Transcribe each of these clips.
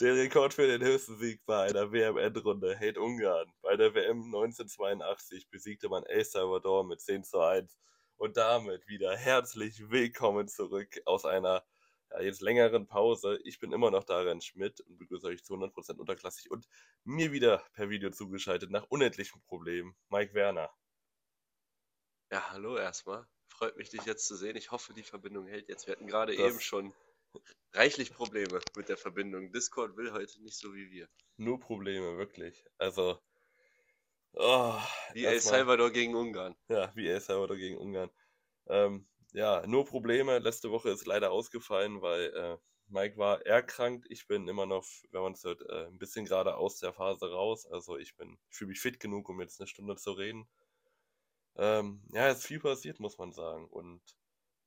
Der Rekord für den höchsten Sieg bei einer WM-Endrunde hält Ungarn. Bei der WM 1982 besiegte man El Salvador mit 10 zu 1. Und damit wieder herzlich willkommen zurück aus einer ja, jetzt längeren Pause. Ich bin immer noch Darren Schmidt und begrüße euch zu 100% unterklassig und mir wieder per Video zugeschaltet nach unendlichen Problemen. Mike Werner. Ja, hallo erstmal. Freut mich, dich jetzt zu sehen. Ich hoffe, die Verbindung hält jetzt. Wir hatten gerade das eben schon reichlich Probleme mit der Verbindung. Discord will heute nicht so wie wir. Nur Probleme, wirklich. Also. Oh, wie El Salvador gegen Ungarn. Ja, wie El Salvador gegen Ungarn. Ähm, ja, nur Probleme. Letzte Woche ist leider ausgefallen, weil äh, Mike war erkrankt. Ich bin immer noch, wenn man es hört, äh, ein bisschen gerade aus der Phase raus. Also ich bin, ich fühle mich fit genug, um jetzt eine Stunde zu reden. Ähm, ja, es ist viel passiert, muss man sagen. Und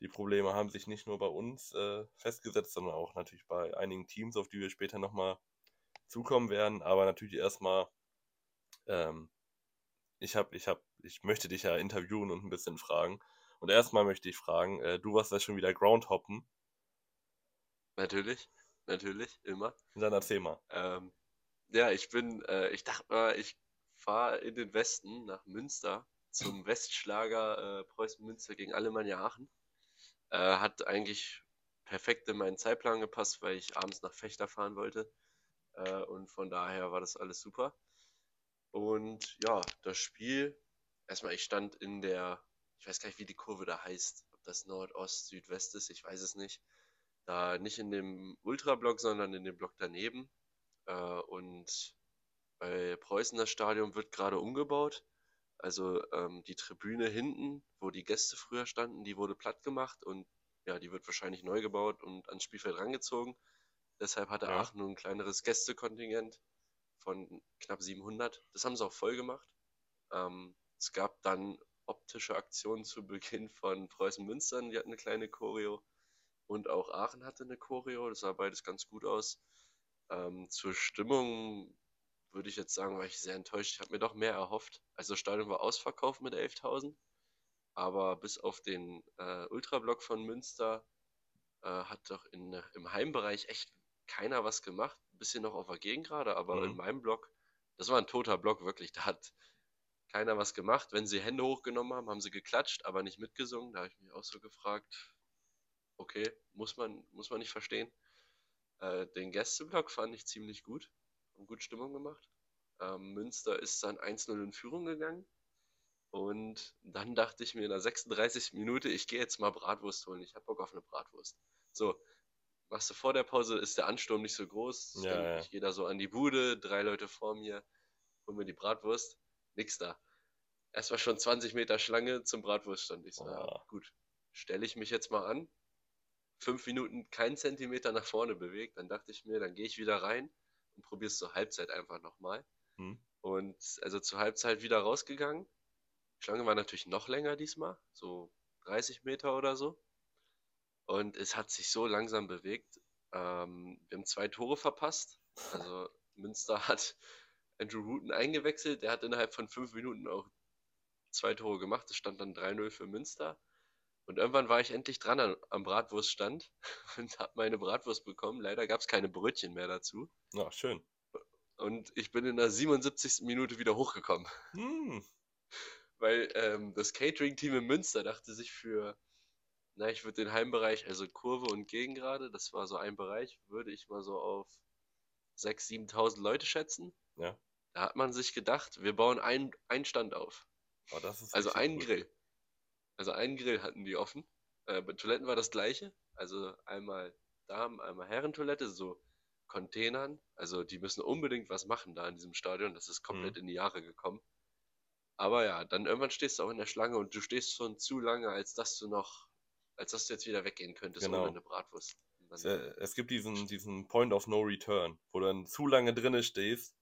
die Probleme haben sich nicht nur bei uns äh, festgesetzt, sondern auch natürlich bei einigen Teams, auf die wir später nochmal zukommen werden. Aber natürlich erstmal, ähm, ich habe, ich habe, ich möchte dich ja interviewen und ein bisschen fragen. Und erstmal möchte ich fragen, äh, du warst ja schon wieder Groundhoppen. Natürlich, natürlich, immer. dann erzähl mal. Ähm, ja, ich bin, äh, ich dachte mal, ich fahre in den Westen nach Münster zum Westschlager äh, Preußen Münster gegen Alemannia Aachen. Äh, hat eigentlich perfekt in meinen Zeitplan gepasst, weil ich abends nach Fechter fahren wollte. Äh, und von daher war das alles super. Und ja, das Spiel, erstmal, ich stand in der ich weiß gar nicht, wie die Kurve da heißt, ob das Nord, Ost, Südwest ist, ich weiß es nicht. Da nicht in dem Ultrablock, sondern in dem Block daneben. Äh, und bei Preußen das Stadion wird gerade umgebaut. Also ähm, die Tribüne hinten, wo die Gäste früher standen, die wurde platt gemacht und ja, die wird wahrscheinlich neu gebaut und ans Spielfeld rangezogen. Deshalb hatte ja. Aachen nur ein kleineres Gästekontingent von knapp 700. Das haben sie auch voll gemacht. Ähm, es gab dann optische Aktion zu Beginn von Preußen Münstern, die hatten eine kleine Choreo. Und auch Aachen hatte eine Choreo, das sah beides ganz gut aus. Ähm, zur Stimmung würde ich jetzt sagen, war ich sehr enttäuscht. Ich habe mir doch mehr erhofft. Also das Stadion war ausverkauft mit 11.000, aber bis auf den äh, Ultrablock von Münster äh, hat doch in, im Heimbereich echt keiner was gemacht. Ein bisschen noch auf der Gegengrade, aber mhm. in meinem Block, das war ein toter Block, wirklich. Da hat keiner was gemacht. Wenn sie Hände hochgenommen haben, haben sie geklatscht, aber nicht mitgesungen. Da habe ich mich auch so gefragt, okay, muss man, muss man nicht verstehen. Äh, den Gästeblock fand ich ziemlich gut, haben gut Stimmung gemacht. Ähm, Münster ist dann 1-0 in Führung gegangen. Und dann dachte ich mir in der 36. Minute, ich gehe jetzt mal Bratwurst holen. Ich habe Bock auf eine Bratwurst. So, machst du vor der Pause, ist der Ansturm nicht so groß. Ja, ja. Ich gehe da so an die Bude, drei Leute vor mir, hol mir die Bratwurst nix da. Erstmal schon 20 Meter Schlange zum Bratwurststand. Ich so, oh. ja, gut, stelle ich mich jetzt mal an. Fünf Minuten keinen Zentimeter nach vorne bewegt. Dann dachte ich mir, dann gehe ich wieder rein und probiere es zur Halbzeit einfach nochmal. Hm. Und also zur Halbzeit wieder rausgegangen. Die Schlange war natürlich noch länger diesmal, so 30 Meter oder so. Und es hat sich so langsam bewegt. Ähm, wir haben zwei Tore verpasst. Also Münster hat Andrew Wooten eingewechselt. Der hat innerhalb von fünf Minuten auch zwei Tore gemacht. Es stand dann 3-0 für Münster. Und irgendwann war ich endlich dran am Bratwurststand und habe meine Bratwurst bekommen. Leider gab es keine Brötchen mehr dazu. Ja, schön. Und ich bin in der 77. Minute wieder hochgekommen. Hm. Weil ähm, das Catering-Team in Münster dachte sich für, na, ich würde den Heimbereich, also Kurve und Gegengrade, das war so ein Bereich, würde ich mal so auf 6.000, 7.000 Leute schätzen. Ja. Da hat man sich gedacht, wir bauen einen, einen Stand auf. Oh, also einen gut. Grill. Also einen Grill hatten die offen. Äh, bei Toiletten war das gleiche. Also einmal Damen, einmal Herrentoilette, so Containern. Also die müssen unbedingt was machen da in diesem Stadion. Das ist komplett mhm. in die Jahre gekommen. Aber ja, dann irgendwann stehst du auch in der Schlange und du stehst schon zu lange, als dass du noch, als dass du jetzt wieder weggehen könntest genau. ohne eine Bratwurst. Es, äh, es, gibt diesen, diesen Point of No Return, wo du dann zu lange drinne stehst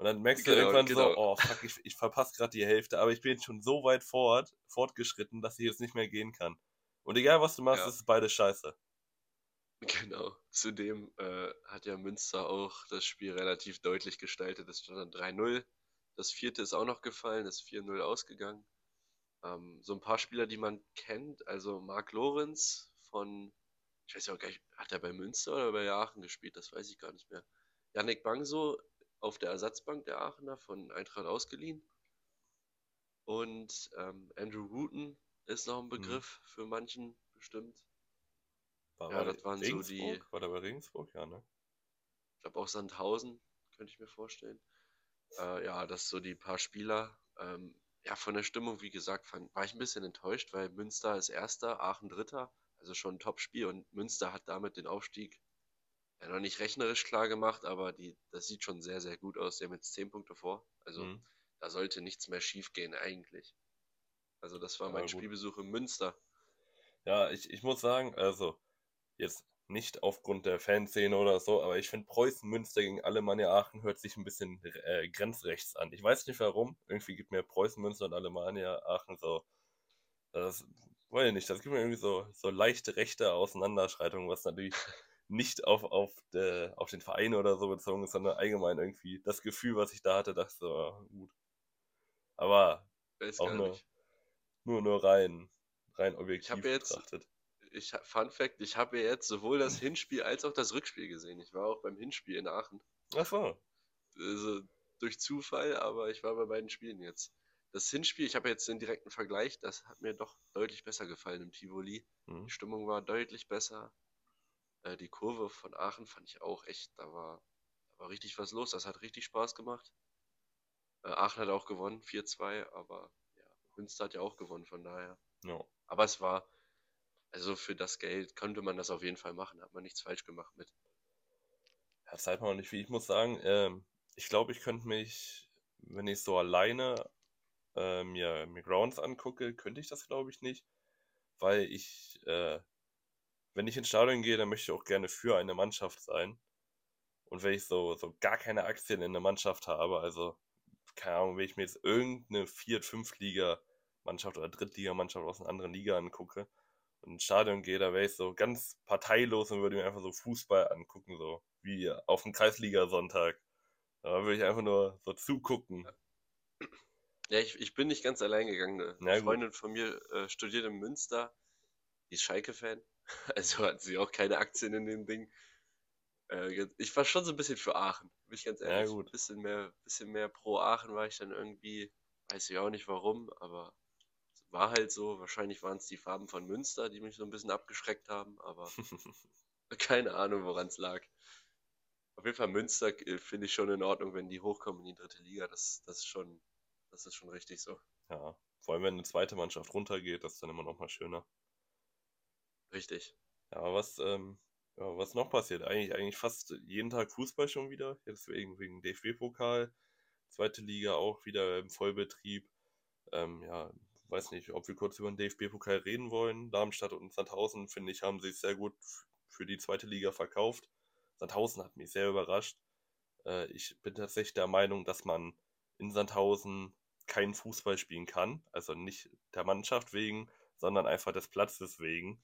und dann merkst du genau, irgendwann genau. so, oh fuck, ich, ich verpasse gerade die Hälfte, aber ich bin schon so weit fort, fortgeschritten, dass ich jetzt nicht mehr gehen kann. Und egal was du machst, ja. ist beides scheiße. Genau. Zudem äh, hat ja Münster auch das Spiel relativ deutlich gestaltet. Es stand dann 3-0. Das vierte ist auch noch gefallen, ist 4-0 ausgegangen. Ähm, so ein paar Spieler, die man kennt, also Marc Lorenz von, ich weiß ja auch gar nicht, hat er bei Münster oder bei Aachen gespielt? Das weiß ich gar nicht mehr. Yannick Bangso auf der Ersatzbank der Aachener von Eintracht ausgeliehen. Und ähm, Andrew Wooten ist noch ein Hm. Begriff für manchen bestimmt. War, Ja, das waren so Regensburg? die- War der bei Regensburg? Ja, ne? Ich glaube auch Sandhausen, könnte ich mir vorstellen. Äh, ja, das so die paar Spieler. Ähm, ja, von der Stimmung, wie gesagt, fand, war ich ein bisschen enttäuscht, weil Münster ist Erster, Aachen Dritter, also schon ein Top-Spiel und Münster hat damit den Aufstieg ja noch nicht rechnerisch klar gemacht, aber die, das sieht schon sehr, sehr gut aus. Die haben jetzt 10 Punkte vor, also Mhm. da sollte nichts mehr schief gehen eigentlich. Also das war Ja, mein gut. Spielbesuch in Münster. Ja, ich, ich muss sagen, also jetzt nicht aufgrund der Fanszene oder so, aber ich finde Preußen Münster gegen Alemannia Aachen hört sich ein bisschen äh, grenzrechts an. Ich weiß nicht warum. Irgendwie gibt mir Preußen Münster und Alemannia Aachen so. Das weiß ich nicht. Das gibt mir irgendwie so, so leichte rechte Auseinanderschreitungen, was natürlich nicht auf, auf, de, auf den Verein oder so bezogen ist, sondern allgemein irgendwie das Gefühl, was ich da hatte, dachte so, ah, gut. Aber Weiß Auch nur- nur, nur rein, rein objektiv hab jetzt- betrachtet. Ich, Fun Fact, ich habe jetzt sowohl das Hinspiel als auch das Rückspiel gesehen. Ich war auch beim Hinspiel in Aachen. Ach so. also durch Zufall, aber ich war bei beiden Spielen jetzt. Das Hinspiel, ich habe jetzt den direkten Vergleich, das hat mir doch deutlich besser gefallen im Tivoli. Mhm. Die Stimmung war deutlich besser. Äh, die Kurve von Aachen fand ich auch echt, da war, da war richtig was los. Das hat richtig Spaß gemacht. Äh, Aachen hat auch gewonnen, 4-2, aber ja, Münster hat ja auch gewonnen, von daher. Ja. Aber es war, also für das Geld konnte man das auf jeden Fall machen, hat man nichts falsch gemacht mit. Ja, das weiß man auch nicht, wie ich muss sagen, ähm, ich glaube, ich könnte mich, wenn ich so alleine äh, mir, mir Grounds angucke, könnte ich das, glaube ich, nicht. Weil ich, äh, wenn ich ins Stadion gehe, dann möchte ich auch gerne für eine Mannschaft sein. Und wenn ich so, so gar keine Aktien in der Mannschaft habe, also, keine Ahnung, wenn ich mir jetzt irgendeine Viert-, Fünftliga-Mannschaft oder Drittliga-Mannschaft aus einer anderen Liga angucke und ins Stadion gehe, da wäre ich so ganz parteilos und würde mir einfach so Fußball angucken, so wie auf dem Kreisliga-Sonntag. Da würde ich einfach nur so zugucken. Ja, ich, ich bin nicht ganz allein gegangen. Eine gut. Freundin von mir äh, studiert in Münster, die ist Schalke-Fan, also hat sie auch keine Aktien in dem Ding. Äh, ich war schon so ein bisschen für Aachen, bin ich ganz Ja, ehrlich. gut. Bisschen mehr, bisschen mehr pro Aachen war ich dann irgendwie, weiß ich auch nicht warum, aber war halt so. Wahrscheinlich waren es die Farben von Münster, die mich so ein bisschen abgeschreckt haben, aber keine Ahnung, woran es lag. Auf jeden Fall Münster äh, finde ich schon in Ordnung, wenn die hochkommen in die dritte Liga. Das, das ist schon, das ist schon richtig so. Ja, vor allem wenn eine zweite Mannschaft runtergeht, das ist dann immer noch mal schöner. Richtig. Ja, was, ähm, ja, was noch passiert? Eigentlich, eigentlich fast jeden Tag Fußball schon wieder. Jetzt wegen, wegen DFB-Pokal. Zweite Liga auch wieder im Vollbetrieb. Ähm, ja, weiß nicht, ob wir kurz über den DFB-Pokal reden wollen. Darmstadt und Sandhausen, finde ich, haben sich sehr gut für die zweite Liga verkauft. Sandhausen hat mich sehr überrascht. Äh, ich bin tatsächlich der Meinung, dass man in Sandhausen keinen Fußball spielen kann. Also nicht der Mannschaft wegen, sondern einfach des Platzes wegen.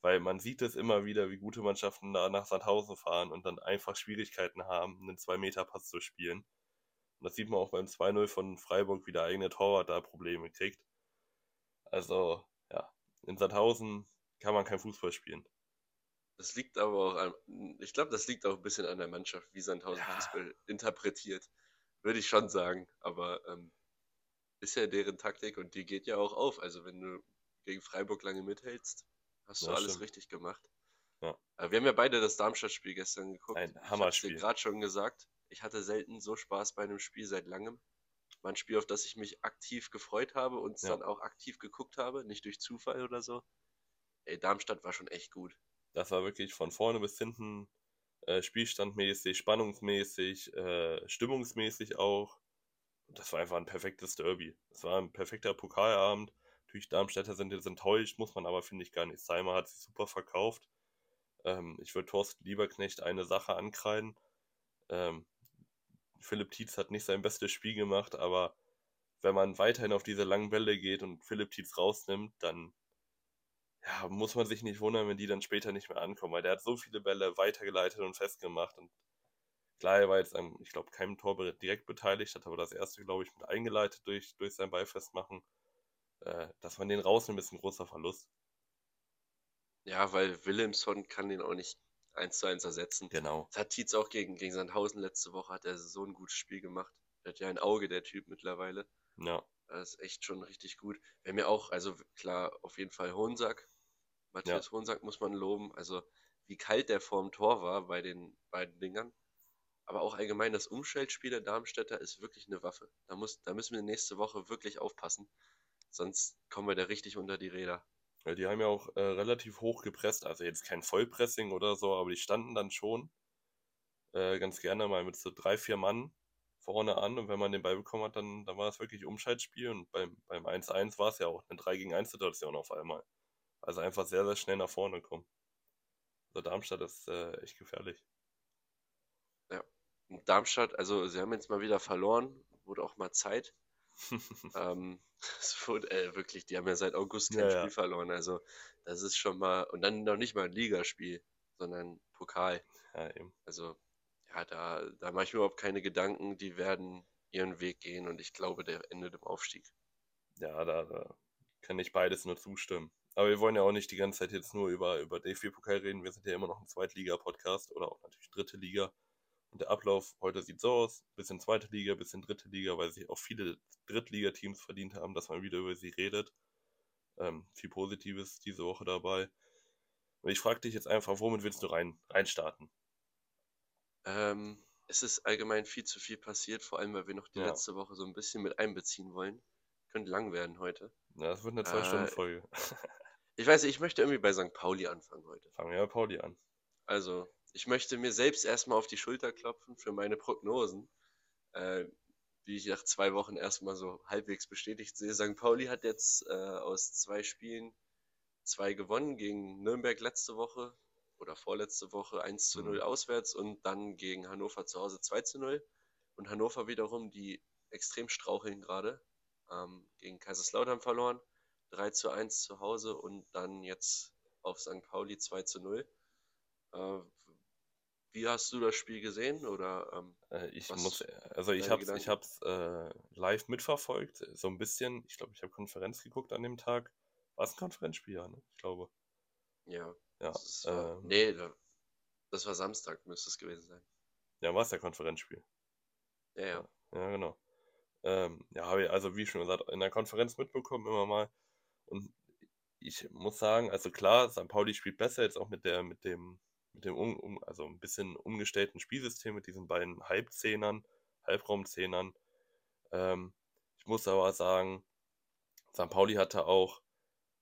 Weil man sieht es immer wieder, wie gute Mannschaften da nach Sandhausen fahren und dann einfach Schwierigkeiten haben, einen 2-Meter-Pass zu spielen. Und das sieht man auch beim 2-0 von Freiburg, wie der eigene Torwart da Probleme kriegt. Also, ja, in Sandhausen kann man kein Fußball spielen. Das liegt aber auch an, ich glaube, das liegt auch ein bisschen an der Mannschaft, wie Sandhausen Ja. Fußball interpretiert. Würde ich schon sagen. Aber ähm, ist ja deren Taktik und die geht ja auch auf. Also wenn du gegen Freiburg lange mithältst, hast du Ja, alles stimmt. richtig gemacht. Ja. Äh, wir haben ja beide das Darmstadt-Spiel gestern geguckt. Ein Ich Hammerspiel. dir gerade schon gesagt. Ich hatte selten so Spaß bei einem Spiel seit langem. War ein Spiel, auf das ich mich aktiv gefreut habe und es Ja. dann auch aktiv geguckt habe, nicht durch Zufall oder so. Ey, Darmstadt war schon echt gut. Das war wirklich von vorne bis hinten äh, spielstandmäßig, spannungsmäßig, äh, stimmungsmäßig auch. Das war einfach ein perfektes Derby. Es war ein perfekter Pokalabend. Natürlich, Darmstädter sind jetzt enttäuscht, muss man aber, finde ich, gar nicht sein. Man hat sich super verkauft. Ähm, ich würde Thorsten Lieberknecht eine Sache ankreiden. Ähm, Philipp Tietz hat nicht sein bestes Spiel gemacht, aber wenn man weiterhin auf diese langen Bälle geht und Philipp Tietz rausnimmt, dann ja, muss man sich nicht wundern, wenn die dann später nicht mehr ankommen, weil der hat so viele Bälle weitergeleitet und festgemacht und klar, er war jetzt an, ich glaube, keinem Tor direkt beteiligt, hat aber das erste, glaube ich, mit eingeleitet durch, durch sein Beifestmachen. Äh, dass man den rausnimmt, ist ein großer Verlust. Ja, weil Willemson kann den auch nicht 1 zu 1 ersetzen. Genau. Das hat Tietz auch gegen, gegen Sandhausen letzte Woche, hat er so ein gutes Spiel gemacht. Der hat ja ein Auge, der Typ mittlerweile. Ja. Das ist echt schon richtig gut. Wer mir auch, also klar, auf jeden Fall Hohensack. Matthias ja. Hohensack muss man loben. Also wie kalt der vorm Tor war bei den beiden Dingern. Aber auch allgemein das Umschaltspiel der Darmstädter ist wirklich eine Waffe. Da, muss, da müssen wir nächste Woche wirklich aufpassen. Sonst kommen wir da richtig unter die Räder. Ja, die haben ja auch äh, relativ hoch gepresst. Also jetzt kein Vollpressing oder so, aber die standen dann schon äh, ganz gerne mal mit so drei, vier Mann vorne an. Und wenn man den Ball bekommen hat, dann, dann war es wirklich Umschaltspiel. Und beim, beim 1-1 war es ja auch eine 3 gegen 1 Situation auf einmal. Also einfach sehr, sehr schnell nach vorne kommen. Also Darmstadt ist äh, echt gefährlich. Darmstadt, also sie haben jetzt mal wieder verloren, wurde auch mal Zeit. ähm, es wurde äh, wirklich, die haben ja seit August kein ja, Spiel ja. verloren. Also das ist schon mal, und dann noch nicht mal ein Ligaspiel, sondern Pokal. Ja, also ja, da, da mache ich mir überhaupt keine Gedanken, die werden ihren Weg gehen und ich glaube, der endet im Aufstieg. Ja, da, da kann ich beides nur zustimmen. Aber wir wollen ja auch nicht die ganze Zeit jetzt nur über, über DFB-Pokal reden. Wir sind ja immer noch ein Zweitliga-Podcast oder auch natürlich dritte Liga. Und der Ablauf heute sieht so aus: bisschen zweite Liga, bisschen dritte Liga, weil sich auch viele Drittligateams verdient haben, dass man wieder über sie redet. Ähm, viel Positives diese Woche dabei. Und ich frage dich jetzt einfach, womit willst du rein, reinstarten? Ähm, es ist allgemein viel zu viel passiert, vor allem weil wir noch die ja. letzte Woche so ein bisschen mit einbeziehen wollen. Könnte lang werden heute. Ja, das wird eine Zwei-Stunden-Folge. Äh, ich weiß nicht, ich möchte irgendwie bei St. Pauli anfangen heute. Fangen wir bei Pauli an. Also, ich möchte mir selbst erstmal auf die Schulter klopfen für meine Prognosen, äh, die ich nach zwei Wochen erstmal so halbwegs bestätigt sehe. St. Pauli hat jetzt äh, aus zwei Spielen zwei gewonnen gegen Nürnberg letzte Woche oder vorletzte Woche 1 zu 0 mhm. auswärts und dann gegen Hannover zu Hause 2 zu 0. Und Hannover wiederum, die extrem straucheln gerade, ähm, gegen Kaiserslautern verloren, 3 zu 1 zu Hause und dann jetzt auf St. Pauli 2 zu 0. Äh, wie hast du das Spiel gesehen? Oder, ähm, äh, ich muss, also ich habe ich hab's äh, live mitverfolgt, so ein bisschen. Ich glaube, ich habe Konferenz geguckt an dem Tag. War es ein Konferenzspiel, ja, ne? Ich glaube. Ja. Ja. Das war, ähm, nee, das war Samstag, müsste es gewesen sein. Ja, war es der Konferenzspiel. Ja, ja. Ja, genau. Ähm, ja, habe ich also wie schon gesagt, in der Konferenz mitbekommen immer mal. Und ich muss sagen, also klar, St. Pauli spielt besser jetzt auch mit der, mit dem mit dem um, also ein bisschen umgestellten Spielsystem mit diesen beiden Halbzehnern, Halbraumzehnern. Ähm, ich muss aber sagen, St. Pauli hatte auch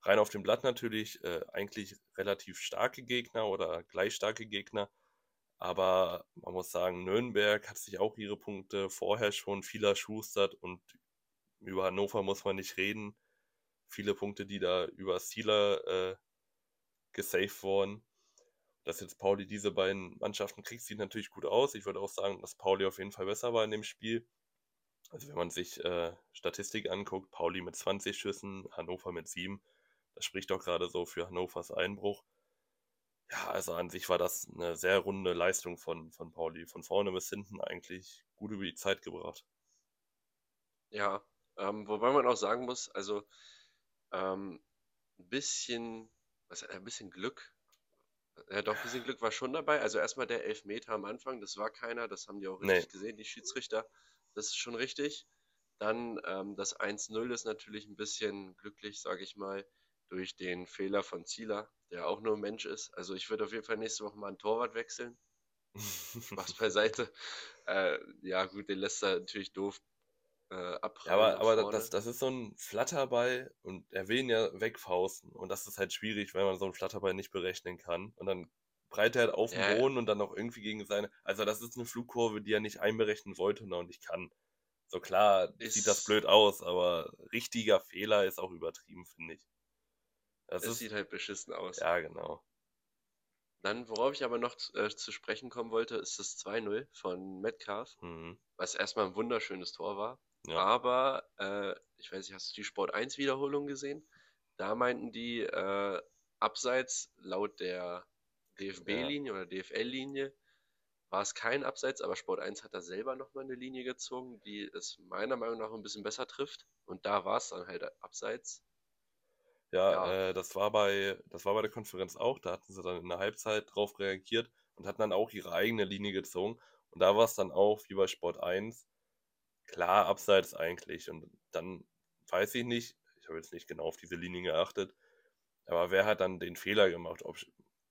rein auf dem Blatt natürlich äh, eigentlich relativ starke Gegner oder gleich starke Gegner. Aber man muss sagen, Nürnberg hat sich auch ihre Punkte vorher schon viel erschustert und über Hannover muss man nicht reden. Viele Punkte, die da über Sealer äh, gesaved wurden dass jetzt Pauli diese beiden Mannschaften kriegt, sieht natürlich gut aus. Ich würde auch sagen, dass Pauli auf jeden Fall besser war in dem Spiel. Also wenn man sich äh, Statistik anguckt, Pauli mit 20 Schüssen, Hannover mit 7, das spricht doch gerade so für Hannovers Einbruch. Ja, also an sich war das eine sehr runde Leistung von, von Pauli. Von vorne bis hinten eigentlich gut über die Zeit gebracht. Ja, ähm, wobei man auch sagen muss, also ähm, ein bisschen, was, ein bisschen Glück ja, doch, ein bisschen Glück war schon dabei. Also erstmal der Elfmeter am Anfang, das war keiner, das haben die auch richtig nee. gesehen, die Schiedsrichter. Das ist schon richtig. Dann ähm, das 1-0 ist natürlich ein bisschen glücklich, sage ich mal, durch den Fehler von Zieler, der auch nur ein Mensch ist. Also ich würde auf jeden Fall nächste Woche mal einen Torwart wechseln. Was beiseite. Äh, ja, gut, den lässt er natürlich doof äh, abprallen. Ja, aber, aber das, das ist so ein Flatterball und er will ihn ja wegfausten. Und das ist halt schwierig, weil man so einen Flatterball nicht berechnen kann. Und dann breit er halt auf den Boden und dann auch irgendwie gegen seine. Also, das ist eine Flugkurve, die er nicht einberechnen wollte und auch nicht kann. So klar ist... sieht das blöd aus, aber richtiger Fehler ist auch übertrieben, finde ich. Das es ist... sieht halt beschissen aus. Ja, genau. Dann, worauf ich aber noch äh, zu sprechen kommen wollte, ist das 2-0 von Metcalf, mhm. was erstmal ein wunderschönes Tor war. Ja. Aber, äh, ich weiß nicht, hast du die Sport 1 Wiederholung gesehen? Da meinten die, äh, abseits laut der DFB-Linie ja. oder DFL-Linie war es kein Abseits, aber Sport 1 hat da selber nochmal eine Linie gezogen, die es meiner Meinung nach ein bisschen besser trifft. Und da war es dann halt abseits. Ja, ja. Äh, das, war bei, das war bei der Konferenz auch, da hatten sie dann in der Halbzeit drauf reagiert. und hatten dann auch ihre eigene Linie gezogen. Und da war es dann auch, wie bei Sport 1, klar abseits eigentlich. Und dann weiß ich nicht, ich habe jetzt nicht genau auf diese Linie geachtet, aber wer hat dann den Fehler gemacht? Ob,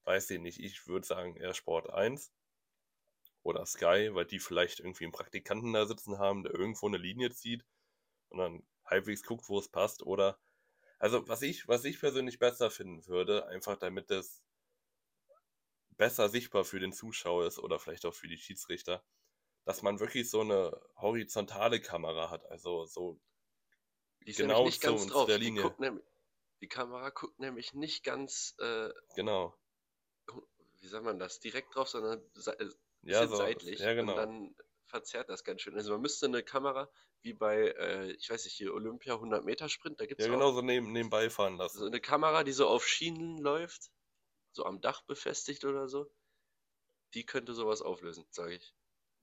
weiß ich nicht, ich würde sagen eher Sport 1 oder Sky, weil die vielleicht irgendwie einen Praktikanten da sitzen haben, der irgendwo eine Linie zieht und dann halbwegs guckt, wo es passt. Oder also was ich, was ich persönlich besser finden würde, einfach damit es besser sichtbar für den Zuschauer ist oder vielleicht auch für die Schiedsrichter, dass man wirklich so eine horizontale Kamera hat, also so Die ist genau nicht ganz drauf. der Die, Linie. guckt nämlich, die Kamera guckt nämlich nicht ganz, äh, Genau. wie sagt man das, direkt drauf, sondern äh, Ja, so, seitlich. ja Und genau. dann verzerrt das ganz schön. Also man müsste eine Kamera, wie bei, äh, ich weiß nicht, hier Olympia 100 Meter Sprint, da gibt Ja, es genau auch so neben, nebenbei fahren so lassen. eine Kamera, die so auf Schienen läuft, so am Dach befestigt oder so. Die könnte sowas auflösen, sage ich.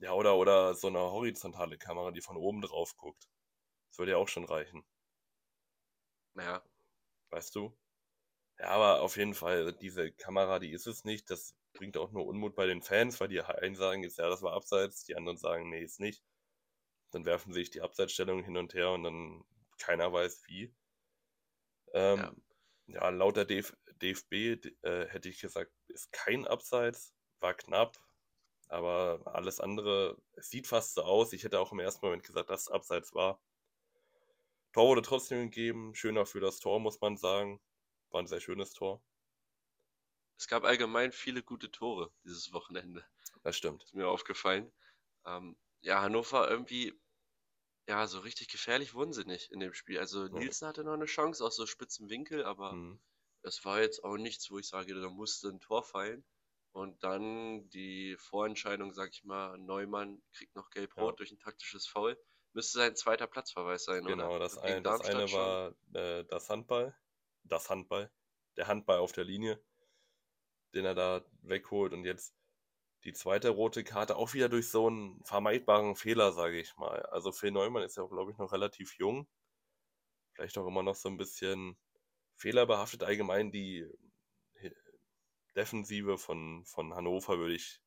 Ja, oder, oder so eine horizontale Kamera, die von oben drauf guckt. Das würde ja auch schon reichen, Naja, weißt du? Ja, aber auf jeden Fall, diese Kamera, die ist es nicht. Das bringt auch nur Unmut bei den Fans, weil die einen sagen jetzt, ja, das war abseits, die anderen sagen, nee, ist nicht. Dann werfen sich die Abseitsstellungen hin und her und dann keiner weiß wie. Ähm, ja. ja, laut der DF DFB äh, hätte ich gesagt, ist kein Abseits, war knapp, aber alles andere, sieht fast so aus. Ich hätte auch im ersten Moment gesagt, dass es Abseits war. Tor wurde trotzdem gegeben, schöner für das Tor, muss man sagen. War ein sehr schönes Tor. Es gab allgemein viele gute Tore dieses Wochenende. Das stimmt. Ist mir aufgefallen. Ähm, ja, Hannover irgendwie, ja, so richtig gefährlich wurden sie nicht in dem Spiel. Also Ja. Nielsen hatte noch eine Chance aus so spitzen Winkel, aber Mhm. es war jetzt auch nichts, wo ich sage, da musste ein Tor fallen. Und dann die Vorentscheidung, sag ich mal, Neumann kriegt noch gelb-rot Ja. durch ein taktisches Foul. Müsste sein zweiter Platzverweis sein, oder? Genau, das, Gegen ein, das eine schon. war äh, das Handball. Das Handball. Der Handball auf der Linie, den er da wegholt. Und jetzt die zweite rote Karte auch wieder durch so einen vermeidbaren Fehler, sage ich mal. Also Phil Neumann ist ja, glaube ich, noch relativ jung. Vielleicht auch immer noch so ein bisschen fehlerbehaftet. Allgemein die Defensive von, von Hannover würde ich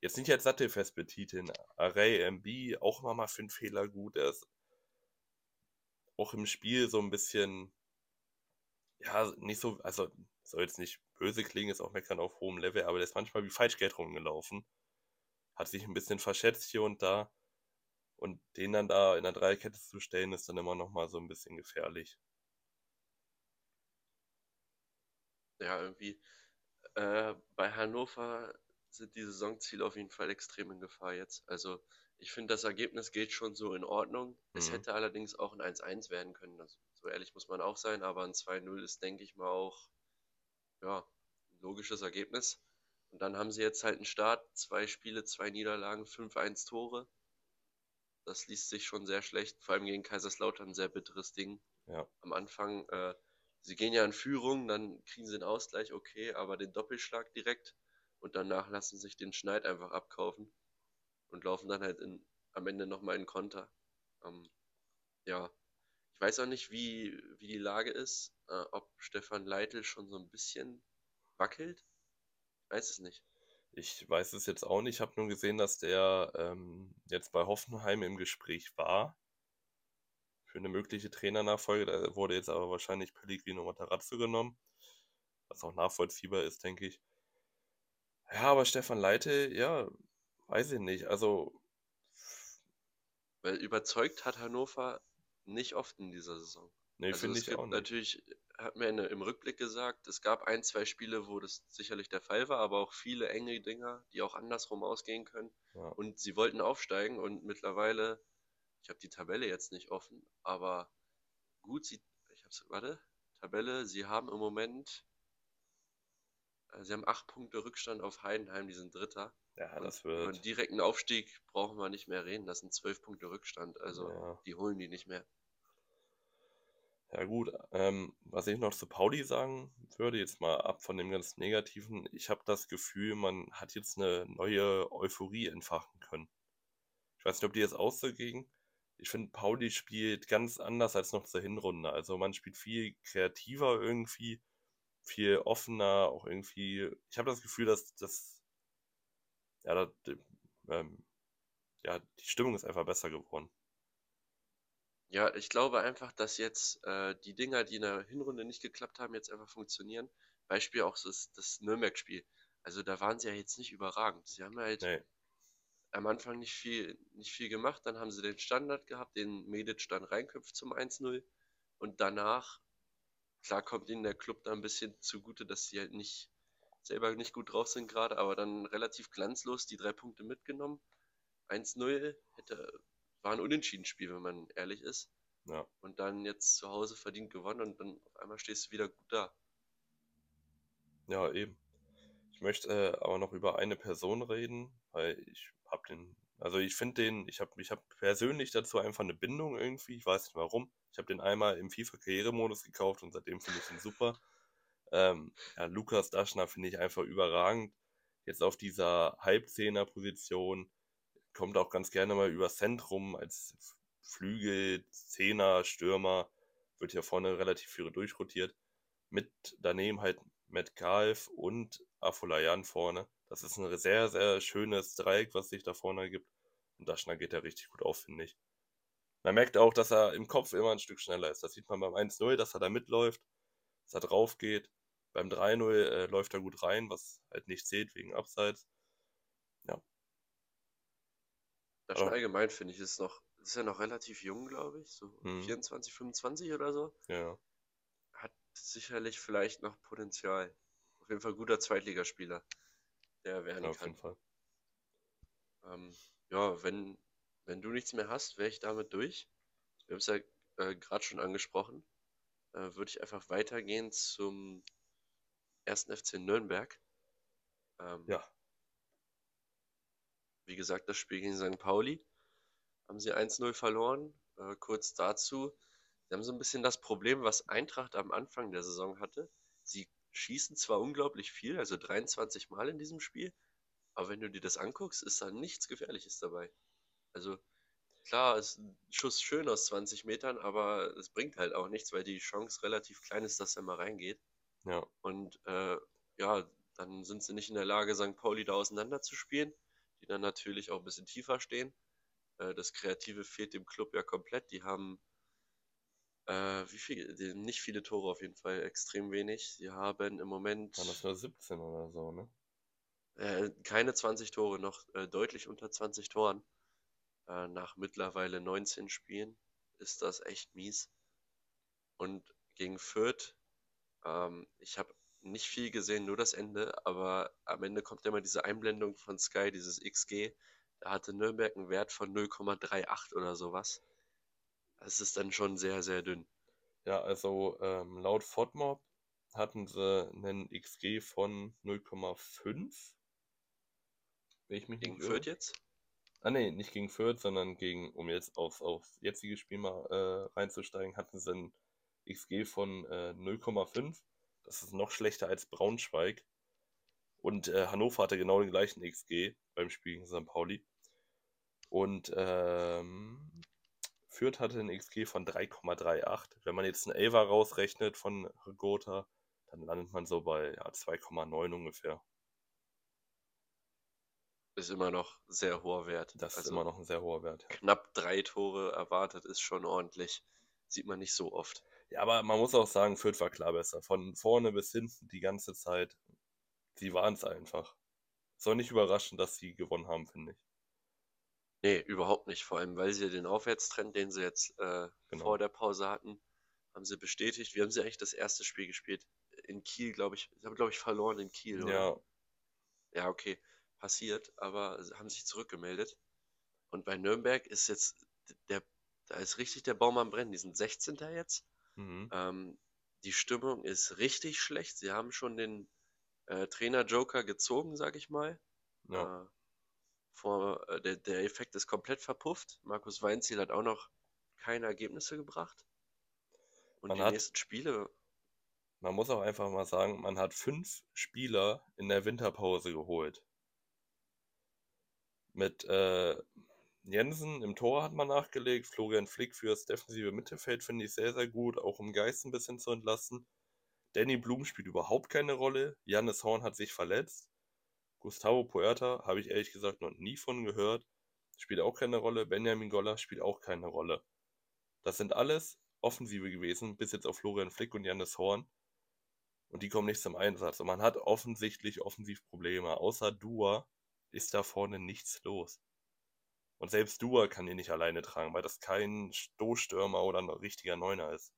jetzt nicht als sattelfest betiteln. Array MB auch immer mal für einen Fehler gut. Er ist auch im Spiel so ein bisschen, ja, nicht so, also soll jetzt nicht böse klingen, ist auch meckern auf hohem Level, aber der ist manchmal wie Falschgeld rumgelaufen. Hat sich ein bisschen verschätzt hier und da. Und den dann da in der Dreierkette zu stellen, ist dann immer noch mal so ein bisschen gefährlich. Ja, irgendwie. Äh, bei Hannover sind die Saisonziele auf jeden Fall extrem in Gefahr jetzt. Also ich finde, das Ergebnis geht schon so in Ordnung. Es Mhm. hätte allerdings auch ein 1-1 werden können. Also, so ehrlich muss man auch sein, aber ein 2-0 ist, denke ich mal, auch ja, ein logisches Ergebnis. Und dann haben sie jetzt halt einen Start, zwei Spiele, zwei Niederlagen, 5-1 Tore. Das liest sich schon sehr schlecht, vor allem gegen Kaiserslautern ein sehr bitteres Ding Ja, am Anfang, äh, sie gehen ja in Führung, dann kriegen sie einen Ausgleich, okay, aber den Doppelschlag direkt und danach lassen sich den Schneid einfach abkaufen und laufen dann halt in, am Ende nochmal in Konter. Ähm, ja, ich weiß auch nicht, wie, wie die Lage ist, äh, ob Stefan Leitl schon so ein bisschen wackelt. Ich weiß es nicht. ich weiß es jetzt auch nicht. Ich habe nur gesehen, dass der ähm, jetzt bei Hoffenheim im Gespräch war für eine mögliche Trainernachfolge. Da wurde jetzt aber wahrscheinlich Pellegrino Matarazzo genommen, was auch nachvollziehbar ist, denke ich. Ja, aber Stefan Leite, ja, weiß ich nicht. Also, Weil überzeugt hat Hannover nicht oft in dieser Saison. nee, Also finde ich gibt auch nicht. natürlich, hat mir im Rückblick gesagt, es gab ein, zwei Spiele, wo das sicherlich der Fall war, aber auch viele enge Dinger, die auch andersrum ausgehen können. Ja. Und sie wollten aufsteigen und mittlerweile, ich habe die Tabelle jetzt nicht offen, aber gut, sie, ich hab's, warte, Tabelle, sie haben im Moment, äh, sie haben acht Punkte Rückstand auf Heidenheim, die sind Dritter. Ja, Und das über wird. direkten Aufstieg brauchen wir nicht mehr reden, das sind zwölf Punkte Rückstand, also Ja. die holen die nicht mehr. Ja gut, ähm, was ich noch zu Pauli sagen würde, jetzt mal ab von dem ganz Negativen, ich habe das Gefühl, man hat jetzt eine neue Euphorie entfachen können. Ich weiß nicht, ob die jetzt ging. Ich finde, Pauli spielt ganz anders als noch zur Hinrunde. Also man spielt viel kreativer irgendwie, viel offener, auch irgendwie. Ich habe das Gefühl, dass, dass ja, da, ähm, ja, die Stimmung ist einfach besser geworden. Ja, ich glaube einfach, dass jetzt äh, die Dinger, die in der Hinrunde nicht geklappt haben, jetzt einfach funktionieren. Beispiel auch das, das Nürnberg-Spiel. Also da waren sie ja jetzt nicht überragend. Sie haben halt Nee, am Anfang nicht viel, nicht viel gemacht, dann haben sie den Standard gehabt, den Medic dann reinköpft zum 1-0 und danach, klar kommt ihnen der Club da ein bisschen zugute, dass sie halt nicht selber nicht gut drauf sind gerade, aber dann relativ glanzlos die drei Punkte mitgenommen. 1-0 hätte, war ein Unentschieden-Spiel, wenn man ehrlich ist. ja. Und dann jetzt zu Hause verdient gewonnen und dann auf einmal stehst du wieder gut da. Ja, eben. Ich möchte äh, aber noch über eine Person reden, weil ich habe den, also ich finde den, ich habe ich hab persönlich dazu einfach eine Bindung irgendwie, ich weiß nicht warum. Ich habe den einmal im FIFA-Karrieremodus gekauft und seitdem finde ich ihn super. Ähm, ja, Lukas Daschner finde ich einfach überragend. Jetzt auf dieser Halbzehner-Position kommt auch ganz gerne mal über Zentrum als Flügel, Zehner, Stürmer, wird hier vorne relativ viel durchrotiert. Mit daneben halt Metcalf und Afolayan vorne. Das ist ein sehr, sehr schönes Dreieck, was sich da vorne ergibt. Und Daschner geht da richtig gut auf, finde ich. Man merkt auch, dass er im Kopf immer ein Stück schneller ist. Das sieht man beim 1-0, dass er da mitläuft, dass er drauf geht. Beim 3-0 äh, läuft er gut rein, was halt nicht zählt wegen Abseits. Das schon allgemein finde ich, ist noch, ist ja noch relativ jung, glaube ich, so Mhm. 24, 25 oder so. Ja, Hat sicherlich vielleicht noch Potenzial. Auf jeden Fall guter Zweitligaspieler, der werden ja auf kann. jeden Fall. Ähm, ja, wenn, wenn du nichts mehr hast, wäre ich damit durch. Wir haben es ja äh, gerade schon angesprochen. Äh, würde ich einfach weitergehen zum 1. FC Nürnberg. Ähm, Ja, Wie gesagt, das Spiel gegen St. Pauli haben sie 1-0 verloren. Äh, kurz dazu, sie haben so ein bisschen das Problem, was Eintracht am Anfang der Saison hatte. Sie schießen zwar unglaublich viel, also 23 Mal in diesem Spiel, aber wenn du dir das anguckst, ist da nichts Gefährliches dabei. Also klar, ist ein Schuss schön aus 20 Metern, aber es bringt halt auch nichts, weil die Chance relativ klein ist, dass er mal reingeht. ja, Und äh, ja, dann sind sie nicht in der Lage, St. Pauli da auseinanderzuspielen, die dann natürlich auch ein bisschen tiefer stehen. Äh, das Kreative fehlt dem Club ja komplett. Die haben äh, wie viel? Nicht viele Tore auf jeden Fall, extrem wenig. Sie haben im Moment waren das nur 17 oder so, ne? äh, keine 20 Tore, noch äh, deutlich unter 20 Toren. Äh, nach mittlerweile 19 Spielen ist das echt mies. Und gegen Fürth, ähm, ich habe nicht viel gesehen, nur das Ende, aber am Ende kommt immer diese Einblendung von Sky, dieses XG. Da hatte Nürnberg einen Wert von 0,38 oder sowas. Das ist dann schon sehr, sehr dünn. Ja, also ähm, laut FODMOB hatten sie einen XG von 0,5. Wenn ich mich Gegen. Fürth jetzt? Ah nee, nicht gegen Fürth, sondern gegen, um jetzt aufs, aufs jetzige Spiel mal äh, reinzusteigen, hatten sie ein XG von äh, 0,5. Das ist noch schlechter als Braunschweig. Und äh, Hannover hatte genau den gleichen XG beim Spiel gegen St. Pauli. Und ähm, Fürth hatte ein XG von 3,38. Wenn man jetzt einen Elfer rausrechnet von Gotha, dann landet man so bei ja, 2,9 ungefähr. Ist immer noch sehr hoher Wert. Das ist Also immer noch ein sehr hoher Wert. Ja. knapp drei Tore erwartet ist schon ordentlich. Sieht man nicht so oft. Ja, aber man muss auch sagen, Fürth war klar besser. Von vorne bis hinten die ganze Zeit. Sie waren es einfach. Soll nicht überraschen, dass sie gewonnen haben, finde ich. Nee, überhaupt nicht. Vor allem, weil sie den Aufwärtstrend, den sie jetzt äh, Genau. vor der Pause hatten, haben sie bestätigt. Wir haben sie eigentlich das erste Spiel gespielt. In Kiel, glaube ich. Sie haben, glaube ich, verloren in Kiel, oder? Ja, Ja, okay. Passiert, aber sie haben sich zurückgemeldet. Und bei Nürnberg ist jetzt der, da ist richtig der Baum am Brennen. Die sind 16. jetzt. mhm. Ähm, die Stimmung ist richtig schlecht. Sie haben schon den äh, Trainer Joker gezogen, sag ich mal. ja. Äh, vor, äh, der, der Effekt ist komplett verpufft. Markus Weinziel hat auch noch keine Ergebnisse gebracht. Und Man die hat- nächsten Spiele, Man muss auch einfach mal sagen, man hat fünf Spieler in der Winterpause geholt. Mit äh, Jensen im Tor hat man nachgelegt, Florian Flick fürs defensive Mittelfeld finde ich sehr, sehr gut, auch um Geist ein bisschen zu entlasten. Danny Blum spielt überhaupt keine Rolle. Jannis Horn hat sich verletzt. Gustavo Puerta habe ich ehrlich gesagt noch nie von gehört. Spielt auch keine Rolle. Benjamin Goller spielt auch keine Rolle. Das sind alles Offensive gewesen, bis jetzt auf Florian Flick und Janis Horn. Und die kommen nicht zum Einsatz. Und man hat offensichtlich Offensivprobleme. Außer Dua ist da vorne nichts los. Und selbst Dua kann ihn nicht alleine tragen, weil das kein Stoßstürmer oder ein richtiger Neuner ist.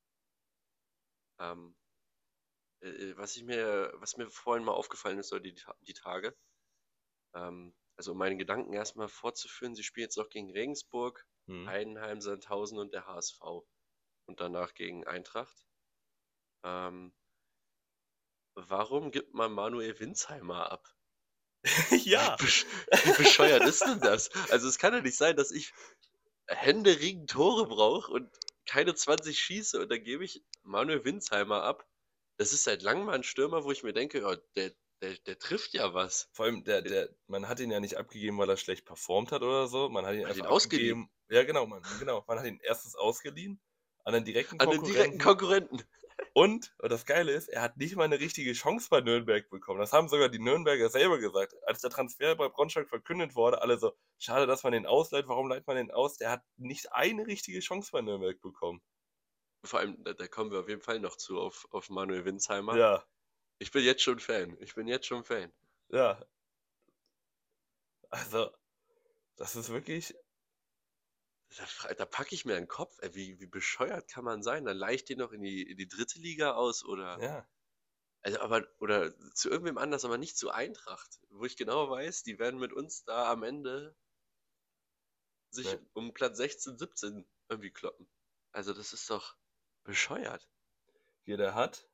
Ähm, äh, äh, was ich mir, was mir vorhin mal aufgefallen ist, so die, die Tage, ähm, also um meine Gedanken erstmal fortzuführen, sie spielen jetzt noch gegen Regensburg, hm. Heidenheim, Sandhausen und der HSV. Und danach gegen Eintracht. Ähm, warum gibt man Manuel Winsheimer ab? ja. Wie bescheuert ist denn das? Also es kann ja nicht sein, dass ich händeringend Tore brauche und keine 20 schieße und dann gebe ich Manuel Winsheimer ab. Das ist seit langem mal ein Stürmer, wo ich mir denke, ja, der, der, der trifft ja was. Vor allem, der, der, man hat ihn ja nicht abgegeben, weil er schlecht performt hat oder so. Man hat ihn Hat einfach ihn ausgeliehen. Ja, genau, man, genau. Man hat ihn erstens ausgeliehen an den direkten An den direkten Konkurrenten. Und, und das Geile ist, er hat nicht mal eine richtige Chance bei Nürnberg bekommen. Das haben sogar die Nürnberger selber gesagt. Als der Transfer bei Braunschweig verkündet wurde, alle so, schade, dass man den ausleiht, warum leiht man den aus? Der hat nicht eine richtige Chance bei Nürnberg bekommen. Vor allem, da, da kommen wir auf jeden Fall noch zu, auf, auf Manuel Winsheimer. Ja, Ich bin jetzt schon Fan. Ich bin jetzt schon Fan. ja. Also, das ist wirklich, Da, da packe ich mir einen Kopf. Ey, wie, wie bescheuert kann man sein? Dann leih ich den noch in die, in die dritte Liga aus oder, ja. also aber, oder zu irgendwem anders, aber nicht zu Eintracht, wo ich genau weiß, die werden mit uns da am Ende sich Nee. um Platz 16, 17 irgendwie kloppen. Also das ist doch bescheuert. Hier, der hat,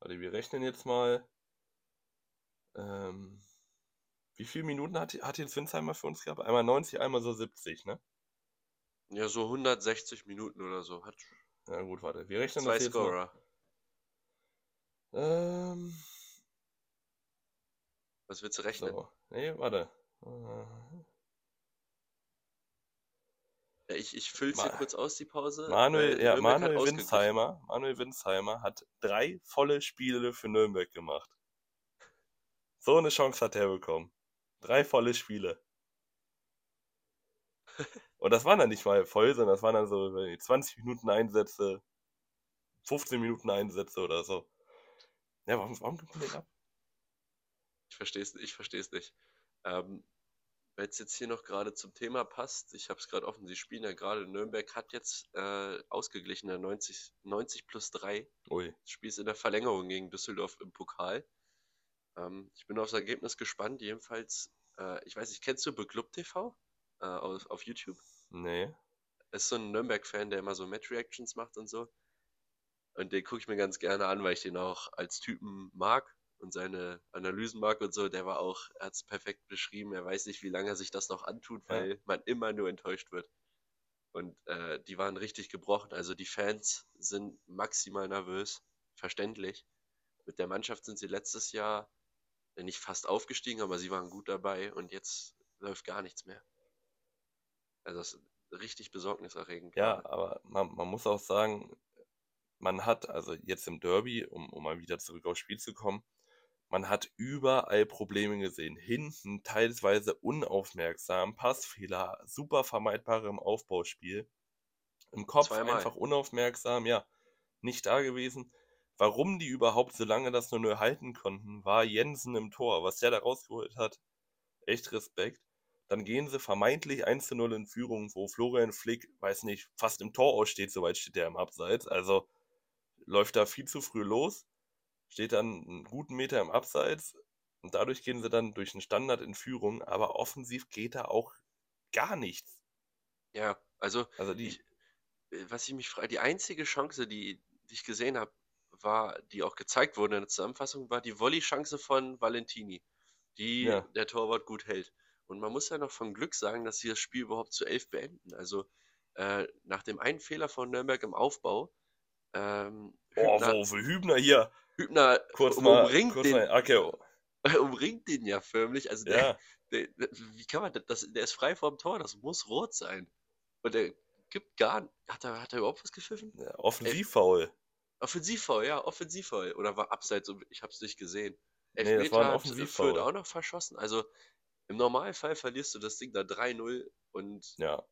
warte, wir rechnen jetzt mal, ähm, wie viele Minuten hat, hat jetzt Winsheimer für uns gehabt? Einmal 90, einmal so 70, ne? Ja, so 160 Minuten oder so. Hat Ja gut, warte, wir rechnen zwei das jetzt mal. Scorer. Ähm, Was willst du rechnen? so, nee, warte. Äh, Ja, ich ich fülle Ma- kurz aus, die Pause. Manuel, ja, Manuel. Winsheimer, Manuel Winsheimer hat drei volle Spiele für Nürnberg gemacht. So eine Chance hat er bekommen. Drei volle Spiele. Und das waren dann nicht mal voll, sondern das waren dann so weiß nicht, 20 Minuten Einsätze, 15 Minuten Einsätze oder so. Ja, warum, warum gibt man den ab? Ich verstehe es ich nicht. Ähm, Weil es jetzt hier noch gerade zum Thema passt, ich habe es gerade offen, sie spielen ja gerade, Nürnberg hat jetzt äh, ausgeglichen, der 90, 90 plus 3. Ui. Das Spiel ist in der Verlängerung gegen Düsseldorf im Pokal. Ähm, ich bin aufs Ergebnis gespannt, jedenfalls, äh, ich weiß nicht, kennst du Beklub TV äh, auf, auf YouTube? Nee. ist so ein Nürnberg-Fan, der immer so Match-Reactions macht und so. Und den gucke ich mir ganz gerne an, weil ich den auch als Typen mag und seine Analysen mag und so. Der war auch, er hat es perfekt beschrieben. Er weiß nicht, wie lange er sich das noch antut, Ja. weil man immer nur enttäuscht wird. Und äh, die waren richtig gebrochen. Also die Fans sind maximal nervös, verständlich. Mit der Mannschaft sind sie letztes Jahr äh, nicht fast aufgestiegen, aber sie waren gut dabei und jetzt läuft gar nichts mehr. Also das ist richtig besorgniserregend. Ja, gerade. aber man, man muss auch sagen, man hat, also jetzt im Derby, um, um mal wieder zurück aufs Spiel zu kommen, man hat überall Probleme gesehen. Hinten teilweise unaufmerksam, Passfehler, super vermeidbare im Aufbauspiel. Im Kopf Zweimal. einfach unaufmerksam, ja, nicht da gewesen. Warum die überhaupt so lange das nur nur halten konnten, war Jensen im Tor. Was der da rausgeholt hat, echt Respekt. Dann gehen sie vermeintlich 1 zu 0 in Führung, wo Florian Flick, weiß nicht, fast im Tor aussteht, soweit steht der im Abseits. Also läuft da viel zu früh los, steht dann einen guten Meter im Abseits und dadurch gehen sie dann durch einen Standard in Führung, aber offensiv geht da auch gar nichts. Ja, also Also die, ich, äh, was ich mich frage, die einzige Chance, die, die ich gesehen habe, war, die auch gezeigt wurde in der Zusammenfassung, war die Volley-Chance von Valentini, die Ja. der Torwart gut hält. Und man muss ja noch vom Glück sagen, dass sie das Spiel überhaupt zu elf beenden. Also äh, nach dem einen Fehler von Nürnberg im Aufbau, ähm, Hübner, wo, wo Hübner hier, Hübner kurz mal, umringt, kurz den, mal, okay, umringt den ja förmlich. Also der, ja, der, wie kann man das, der ist frei vorm Tor, das muss rot sein. Und der gibt gar, hat er, hat er überhaupt was gepfiffen? Offensivfoul. Offensivfoul, ja, Offensivfoul. Oder war abseits, ich hab's nicht gesehen. Elfmeter das war ein. Fürth auch noch verschossen. Also im Normalfall verlierst du das Ding da 3-0 und Ja,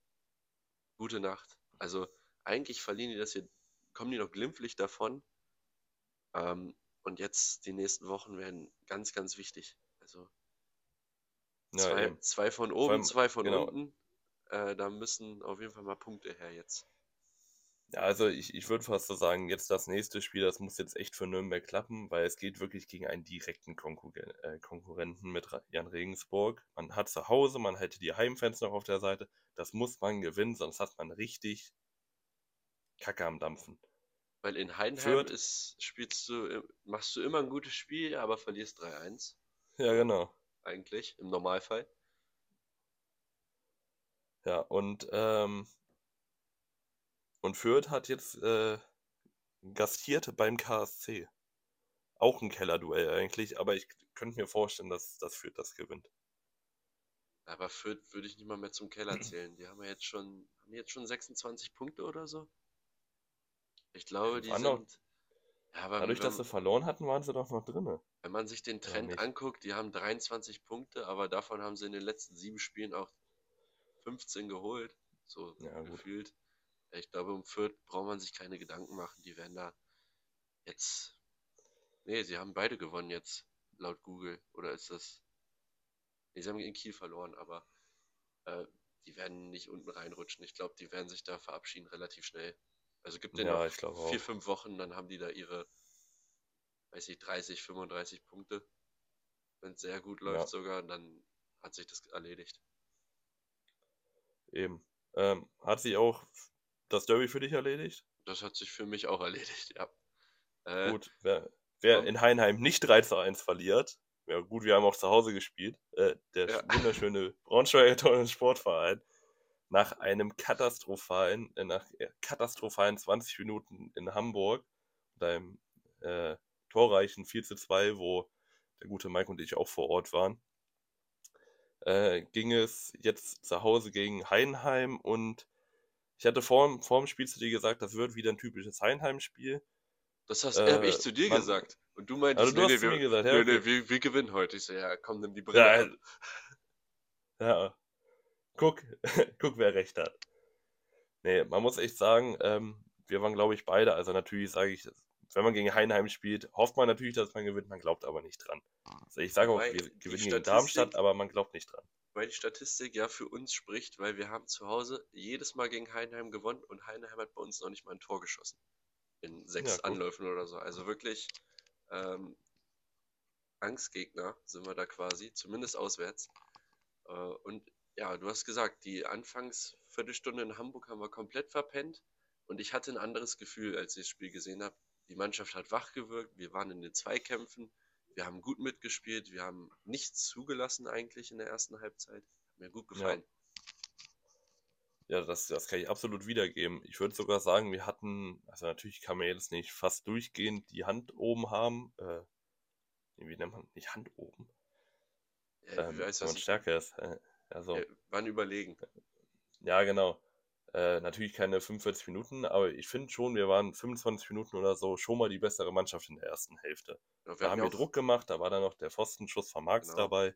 gute Nacht. Also eigentlich verlieren die das hier, kommen die noch glimpflich davon. Ähm, und jetzt die nächsten Wochen werden ganz, ganz wichtig. Also zwei, zwei von oben, allem, zwei von genau. unten. Äh, da müssen auf jeden Fall mal Punkte her jetzt. Ja, also ich, ich würde fast so sagen, jetzt das nächste Spiel, das muss jetzt echt für Nürnberg klappen, weil es geht wirklich gegen einen direkten Konkurren äh, Konkurrenten mit Jan Regensburg. Man hat zu Hause, man hätte die Heimfans noch auf der Seite. Das muss man gewinnen, sonst hat man richtig Kacke am Dampfen. Weil in Heidenheim Fürth, ist, spielst du, machst du immer ein gutes Spiel, aber verlierst 3-1 ja genau. eigentlich im Normalfall. Ja, und, ähm, und Fürth hat jetzt äh, gastiert beim KSC. Auch ein Kellerduell eigentlich, aber ich könnte mir vorstellen, dass, dass Fürth das gewinnt. Aber Fürth würde ich nicht mal mehr zum Keller zählen. Die haben ja jetzt schon, haben jetzt schon 26 Punkte oder so? Ich glaube, die doch, sind, ja, dadurch, dass sie wenn, verloren hatten, waren sie doch noch drinne. wenn man sich den Trend anguckt, die haben 23 Punkte, aber davon haben sie in den letzten sieben Spielen auch 15 geholt, so Ja, gut. gefühlt. Ich glaube, um Fürth braucht man sich keine Gedanken machen. Die werden da jetzt, nee, sie haben beide gewonnen jetzt, laut Google. Oder ist das, nee, sie haben gegen Kiel verloren, aber äh, die werden nicht unten reinrutschen. Ich glaube, die werden sich da verabschieden relativ schnell. Also gibt denen Ja, noch vier, auch. fünf Wochen, dann haben die da ihre, weiß ich, 30, 35 Punkte. Wenn es sehr gut läuft Ja, sogar, dann hat sich das erledigt. eben. Ähm, hat sich auch das Derby für dich erledigt? Das hat sich für mich auch erledigt, ja. Äh, Gut, wer, wer in Heinheim nicht 3 zu 1 verliert, ja gut, wir haben auch zu Hause gespielt, äh, der ja, sch- wunderschöne Braunschweiger Tollen Sportverein, nach einem katastrophalen, äh, nach äh, katastrophalen 20 Minuten in Hamburg, und einem äh, torreichen 4 zu 2, wo der gute Mike und ich auch vor Ort waren, äh, ging es jetzt zu Hause gegen Heidenheim und ich hatte vor, vor dem Spiel zu dir gesagt, das wird wieder ein typisches Heidenheim-Spiel. das hast, habe ich Äh, zu dir man, gesagt. Und du also meintest, du nee, nee, wir, gesagt, ja, nee, okay. nee, wir, wir gewinnen heute. Ich so, ja, komm, nimm die Brille Ja, ja, guck, guck, wer recht hat. Nee, man muss echt sagen, ähm, wir waren, glaube ich, beide. Also natürlich sage ich, wenn man gegen Heidenheim spielt, hofft man natürlich, dass man gewinnt, man glaubt aber nicht dran. Also ich sage auch, wir gewinnen gegen Darmstadt, aber man glaubt nicht dran. weil die Statistik ja für uns spricht, weil wir haben zu Hause jedes Mal gegen Heidenheim gewonnen und Heidenheim hat bei uns noch nicht mal ein Tor geschossen. In Ja, sechs gut. Anläufen oder so. Also wirklich ähm, Angstgegner sind wir da quasi, zumindest auswärts. Äh, und ja, du hast gesagt, die Anfangsviertelstunde in Hamburg haben wir komplett verpennt und ich hatte ein anderes Gefühl, als ich das Spiel gesehen habe. Die Mannschaft hat wach gewirkt, wir waren in den Zweikämpfen, wir haben gut mitgespielt, wir haben nichts zugelassen eigentlich in der ersten Halbzeit. Hat mir gut Ja, gefallen. ja, das, das kann ich absolut wiedergeben. Ich würde sogar sagen, wir hatten, also natürlich kann man jetzt nicht fast durchgehend die Hand oben haben. Äh, wie nennt man, nicht Hand oben, Ja, ähm, weiß, wenn man stärker ist. Äh, also, äh, waren überlegen. Ja, genau. Äh, natürlich keine 45 Minuten, aber ich finde schon, wir waren 25 Minuten oder so schon mal die bessere Mannschaft in der ersten Hälfte. Ja, wir Da haben ja wir Druck gemacht, da war dann noch der Pfostenschuss von Marx genau. dabei.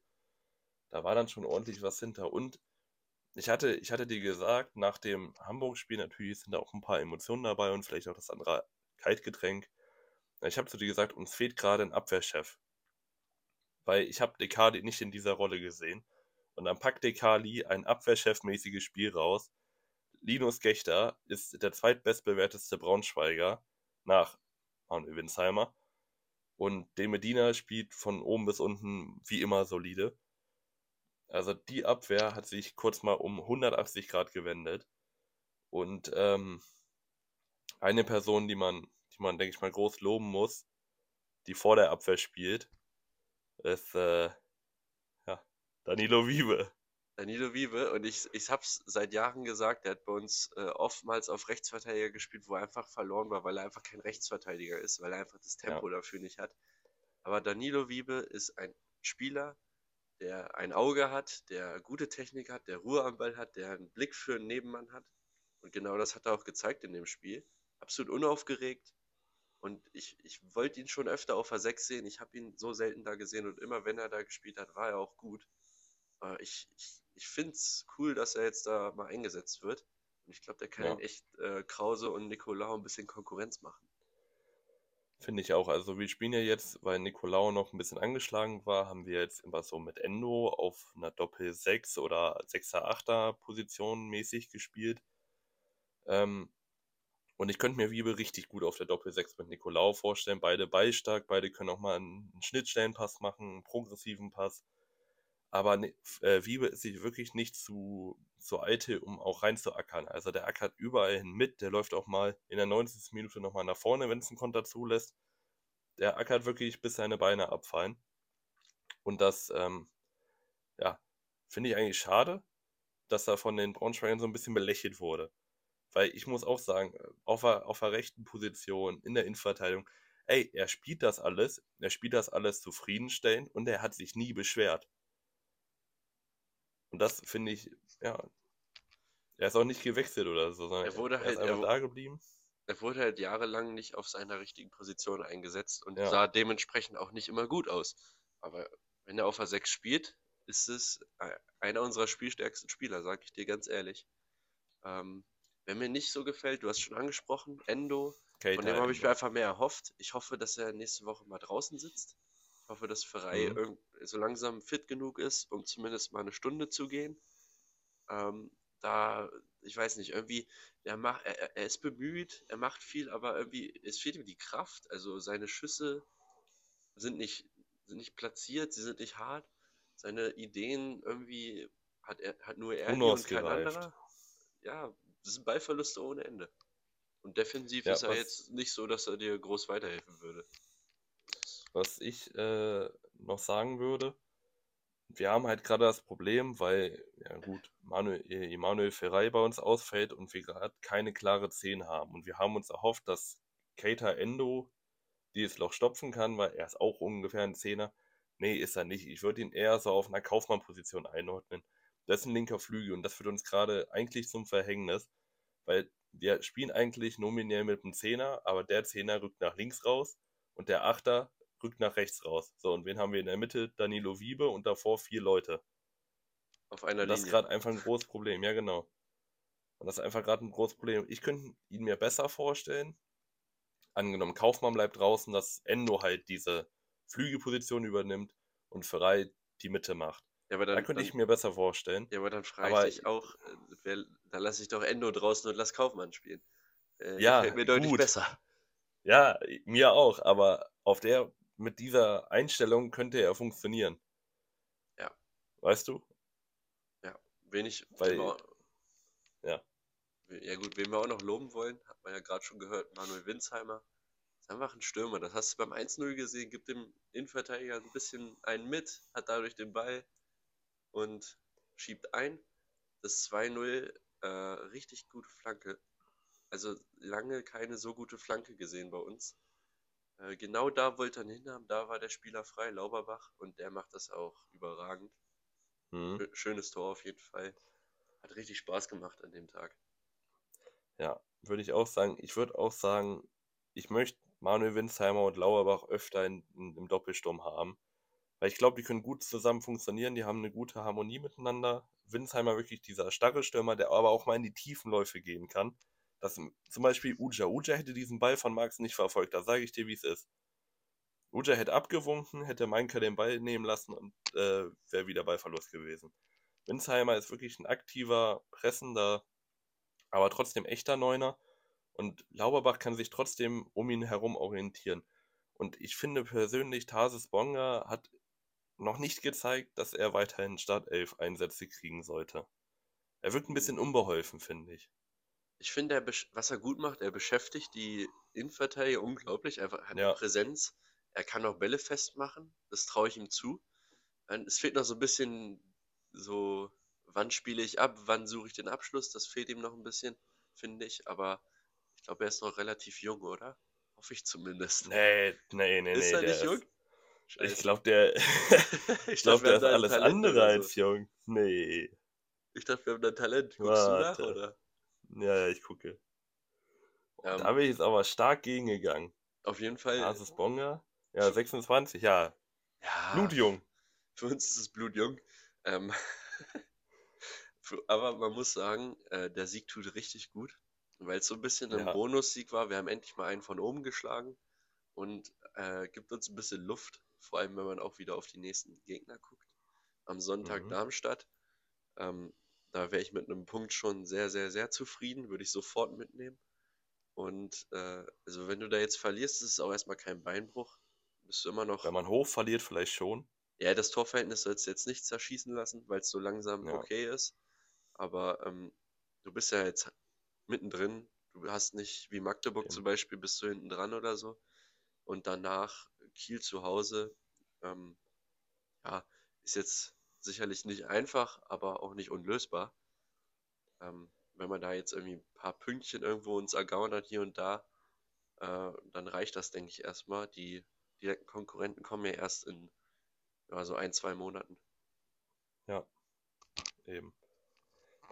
Da war dann schon ordentlich was hinter. Und ich hatte, ich hatte dir gesagt, nach dem Hamburg-Spiel natürlich sind da auch ein paar Emotionen dabei und vielleicht auch das andere Kaltgetränk. Ich habe zu dir gesagt, uns fehlt gerade ein Abwehrchef. Weil ich habe Dekali nicht in dieser Rolle gesehen. Und dann packt Dekali ein Abwehrchef-mäßiges Spiel raus. Linus Gechter ist der zweitbestbewerteste Braunschweiger nach Manuel Winsheimer. Und De Medina spielt von oben bis unten wie immer solide. Also die Abwehr hat sich kurz mal um 180 Grad gewendet. Und ähm, eine Person, die man, die man, denke ich mal, groß loben muss, die vor der Abwehr spielt, ist äh, Danilo Wiebe. Danilo Wiebe und ich, ich habe es seit Jahren gesagt, er hat bei uns äh, oftmals auf Rechtsverteidiger gespielt, wo er einfach verloren war, weil er einfach kein Rechtsverteidiger ist, weil er einfach das Ja, Tempo dafür nicht hat. Aber Danilo Wiebe ist ein Spieler, der ein Auge hat, der gute Technik hat, der Ruhe am Ball hat, der einen Blick für einen Nebenmann hat. Und genau das hat er auch gezeigt in dem Spiel. Absolut unaufgeregt, Und ich, ich wollte ihn schon öfter auf der 6 sehen. Ich habe ihn so selten da gesehen und immer wenn er da gespielt hat, war er auch gut. Äh, ich ich, ich finde es cool, dass er jetzt da mal eingesetzt wird. Und ich glaube, der kann Ja. echt äh, Krause und Nicolau ein bisschen Konkurrenz machen. Finde ich auch. Also wir spielen ja jetzt, weil Nicolao noch ein bisschen angeschlagen war, haben wir jetzt immer so mit Endo auf einer Doppel-6 oder 6er-8er Position mäßig gespielt. Ähm, und ich könnte mir Wiebe richtig gut auf der Doppel-6 mit Nicolao vorstellen. Beide ballstark, beide können auch mal einen Schnittstellenpass machen, einen progressiven Pass. Aber ne, äh, Wiebe ist sich wirklich nicht zu, zu eitel, um auch reinzuackern. Also der ackert überall hin mit, der läuft auch mal in der 90. Minute nochmal nach vorne, wenn es einen Konter zulässt. Der ackert wirklich, bis seine Beine abfallen. Und das, ähm, ja, finde ich eigentlich schade, dass er von den Braunschweigern so ein bisschen belächelt wurde. Weil ich muss auch sagen, äh, auf der, auf der rechten Position, in der Innenverteidigung, ey, er spielt das alles, er spielt das alles zufriedenstellend und er hat sich nie beschwert. Und das finde ich, ja, er ist auch nicht gewechselt oder so, sondern Er wurde er ist halt- einfach er da geblieben. Er wurde halt jahrelang nicht auf seiner richtigen Position eingesetzt und Ja. sah dementsprechend auch nicht immer gut aus. Aber wenn er auf der 6 spielt, ist es einer unserer spielstärksten Spieler, sage ich dir ganz ehrlich. Ähm, wer mir nicht so gefällt, du hast schon angesprochen, Endo, Keita Von dem habe ich mir einfach mehr erhofft. Ich hoffe, dass er nächste Woche mal draußen sitzt. Ich hoffe, dass Ferrei Mhm. so langsam fit genug ist, um zumindest mal eine Stunde zu gehen. Ähm, da, ich weiß nicht, irgendwie, er, macht, er, er- ist bemüht, er macht viel, aber irgendwie, es fehlt ihm die Kraft. Also seine Schüsse sind nicht, sind nicht platziert, sie sind nicht hart. Seine Ideen irgendwie hat er hat nur er und kein anderer. Ja, das sind Ballverluste ohne Ende. Und defensiv Ja, ist er jetzt nicht so, dass er dir groß weiterhelfen würde. Was ich äh, noch sagen würde, wir haben halt gerade das Problem, weil, ja gut, Manuel, Emanuel Ferrei bei uns ausfällt und wir gerade keine klare 10 haben. Und wir haben uns erhofft, dass Keita Endo dieses Loch stopfen kann, weil er ist auch ungefähr ein Zehner. Nee, ist er nicht. Ich würde ihn eher so auf einer Kaufmann-Position einordnen. Das ist ein linker Flügel und das wird uns gerade eigentlich zum Verhängnis, weil wir spielen eigentlich nominell mit einem Zehner, aber der Zehner rückt nach links raus und der Achter rückt nach rechts raus. So, und wen haben wir in der Mitte? Danilo Wiebe und davor vier Leute. Auf einer Und das ist Linie. gerade einfach ein großes Problem, ja genau. Und das ist einfach gerade ein großes Problem. Ich könnte ihn mir besser vorstellen. Angenommen, Kaufmann bleibt draußen, dass Endo halt diese Flügelposition übernimmt und Ferrei die Mitte macht. Ja, aber Da dann, könnte dann, ich mir besser vorstellen. ja, aber dann frage aber- ich dich auch, wer, da lasse ich doch Endo draußen und lass Kaufmann spielen. Äh, Ja, mir deutlich gut. besser. Ja, mir auch, aber auf der, mit dieser Einstellung könnte er funktionieren. Ja. Weißt du? Wen ich, Weil- wir, ja. Ja gut, wen wir auch noch loben wollen, hat man ja gerade schon gehört, Manuel Winsheimer. Ist einfach ein Stürmer. Das hast du beim 1-0 gesehen, gibt dem Innenverteidiger ein bisschen einen mit, hat dadurch den Ball und schiebt ein. Das 2-0, äh, richtig gute Flanke. Also lange keine so gute Flanke gesehen bei uns. Äh, genau da wollte er ihn hinhaben, da war der Spieler frei, Lauberbach, und der macht das auch überragend. Hm. Schö- Schönes Tor auf jeden Fall. Hat richtig Spaß gemacht an dem Tag. Ja, würde ich auch sagen. Ich würde auch sagen, ich möchte Manuel Winsheimer und Lauerbach öfter in, in, im Doppelsturm haben. Weil ich glaube, die können gut zusammen funktionieren, die haben eine gute Harmonie miteinander. Winsheimer wirklich dieser starre Stürmer, der aber auch mal in die Tiefenläufe gehen kann. Das, zum Beispiel Uja. Uja hätte diesen Ball von Marx nicht verfolgt, da sage ich dir, wie es ist. Uja hätte abgewunken, hätte Meinker den Ball nehmen lassen und äh, wäre wieder Ballverlust gewesen. Winsheimer ist wirklich ein aktiver, pressender, aber trotzdem echter Neuner. Und Lauberbach kann sich trotzdem um ihn herum orientieren. Und ich finde persönlich, Tarsis Bonga hat noch nicht gezeigt, dass er weiterhin Startelf-Einsätze kriegen sollte. Er wirkt ein bisschen unbeholfen, finde ich. Ich finde, er was er gut macht, er beschäftigt die Innenverteidiger unglaublich. Er hat Ja. eine Präsenz. Er kann auch Bälle festmachen. Das traue ich ihm zu. Es fehlt noch so ein bisschen so, wann spiele ich ab, wann suche ich den Abschluss. Das fehlt ihm noch ein bisschen, finde ich. Aber ich glaube, er ist noch relativ jung, oder? Hoffe ich zumindest. Nee, nee, nee, ist nee. er nicht jung? Ist, ich glaube, der, ich glaub, der ist alles Talent andere oder als so. jung. Nee. Ich dachte, wir haben da Talent. Guckst du nach, Warte. oder? Ja, ja, ich gucke. Ähm, Da bin ich jetzt aber stark gegengegangen. Auf jeden Fall. Basis Bonga? Ja, 26, ja. Ja, Blutjung. für uns ist es blutjung. Ähm, aber man muss sagen, äh, der Sieg tut richtig gut, weil es so ein bisschen ein Ja. Bonussieg war. Wir haben endlich mal einen von oben geschlagen und äh, gibt uns ein bisschen Luft, vor allem wenn man auch wieder auf die nächsten Gegner guckt. Am Sonntag Mhm. Darmstadt. Ähm, da wäre ich mit einem Punkt schon sehr, sehr, sehr zufrieden, würde ich sofort mitnehmen. Und äh, also wenn du da jetzt verlierst, ist es auch erstmal kein Beinbruch. Bist du immer noch. Wenn man hoch verliert, vielleicht schon. Ja, das Torverhältnis sollst du jetzt nicht zerschießen lassen, weil es so langsam Ja. okay ist. Aber ähm, du bist ja jetzt mittendrin. Du hast nicht wie Magdeburg Eben. zum Beispiel, bist du hinten dran oder so. Und danach Kiel zu Hause. Ähm, ja, ist jetzt sicherlich nicht einfach, aber auch nicht unlösbar. Ähm, wenn man da jetzt irgendwie ein paar Pünktchen irgendwo uns ergaunert hier und da, äh, dann reicht das, denke ich, erstmal. Die direkten Konkurrenten kommen ja erst in ja, so ein, zwei Monaten. Eben.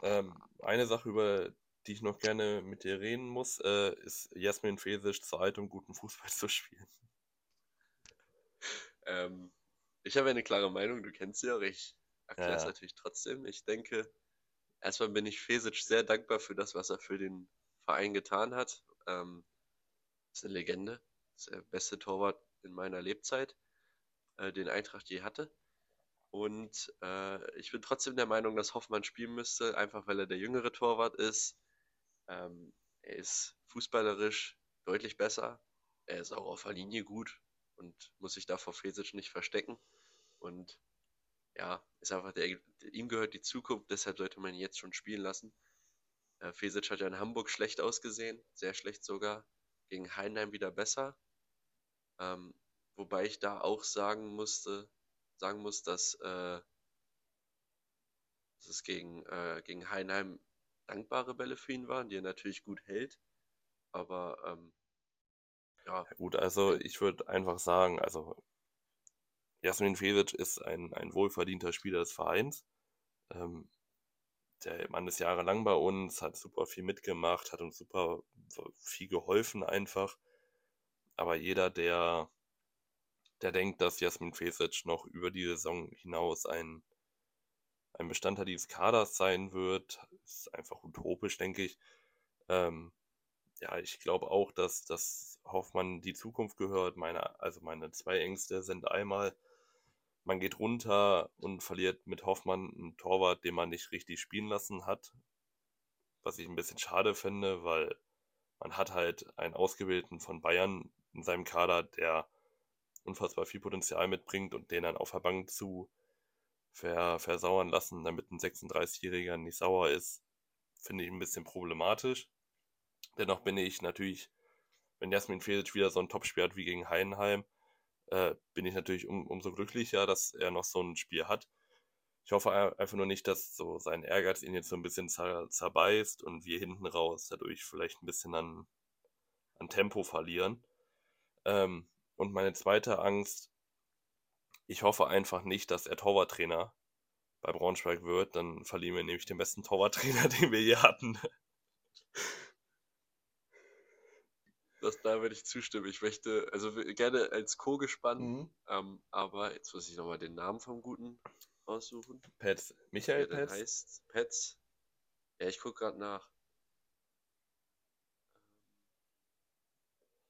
Ähm, eine Sache, über die ich noch gerne mit dir reden muss, äh, ist Jasmin Fesic Zeit, um guten Fußball zu spielen. Ähm, ich habe eine klare Meinung, du kennst sie auch, ich erkläre es Ja. natürlich trotzdem. Ich denke, erstmal bin ich Fesic sehr dankbar für das, was er für den Verein getan hat. Ähm, ist eine Legende, ist der beste Torwart in meiner Lebzeit, äh, den Eintracht je hatte. Und äh, ich bin trotzdem der Meinung, dass Hoffmann spielen müsste, einfach weil er der jüngere Torwart ist. Ähm, er ist fußballerisch deutlich besser. Er ist auch auf der Linie gut und muss sich da vor Fesic nicht verstecken. Und ja, ist einfach der, ihm gehört die Zukunft, deshalb sollte man ihn jetzt schon spielen lassen. Äh, Fesic hat ja in Hamburg schlecht ausgesehen, sehr schlecht sogar. Gegen Heidenheim wieder besser. Ähm, wobei ich da auch sagen musste, sagen muss, dass, äh, dass es gegen, äh, gegen Heidenheim dankbare Bälle für ihn waren, die er natürlich gut hält. Aber ähm, ja, Ja, gut, also ich würde einfach sagen, also Jasmin Fesic ist ein, ein wohlverdienter Spieler des Vereins. Ähm, der Mann ist jahrelang bei uns, hat super viel mitgemacht, hat uns super viel geholfen einfach. Aber jeder, der, der denkt, dass Jasmin Fesic noch über die Saison hinaus ein, ein Bestandteil dieses Kaders sein wird, ist einfach utopisch, denke ich. Ähm, ja, ich glaube auch, dass, dass Hoffmann die Zukunft gehört. Meine, also meine zwei Ängste sind einmal, man geht runter und verliert mit Hoffmann einen Torwart, den man nicht richtig spielen lassen hat. Was ich ein bisschen schade finde, weil man hat halt einen Ausgewählten von Bayern in seinem Kader, der unfassbar viel Potenzial mitbringt und den dann auf der Bank zu ver, versauern lassen, damit ein 36-Jähriger nicht sauer ist, finde ich ein bisschen problematisch. Dennoch bin ich natürlich, wenn Jasmin Fesic wieder so ein Topspiel hat wie gegen Heidenheim, äh, bin ich natürlich um, umso glücklicher, dass er noch so ein Spiel hat. Ich hoffe ein- einfach nur nicht, dass so sein Ehrgeiz ihn jetzt so ein bisschen zer zerbeißt und wir hinten raus dadurch vielleicht ein bisschen an, an Tempo verlieren. Ähm, und meine zweite Angst, ich hoffe einfach nicht, dass er Torwarttrainer bei Braunschweig wird, dann verlieren wir nämlich den besten Torwarttrainer, den wir je hatten. Das, da würde ich zustimmen. Ich möchte, also gerne als Co-gespannt, Mhm. ähm, aber jetzt muss ich nochmal den Namen vom Guten raussuchen. Petz. Michael Petz? heißt Petz. Ja, ich gucke gerade nach.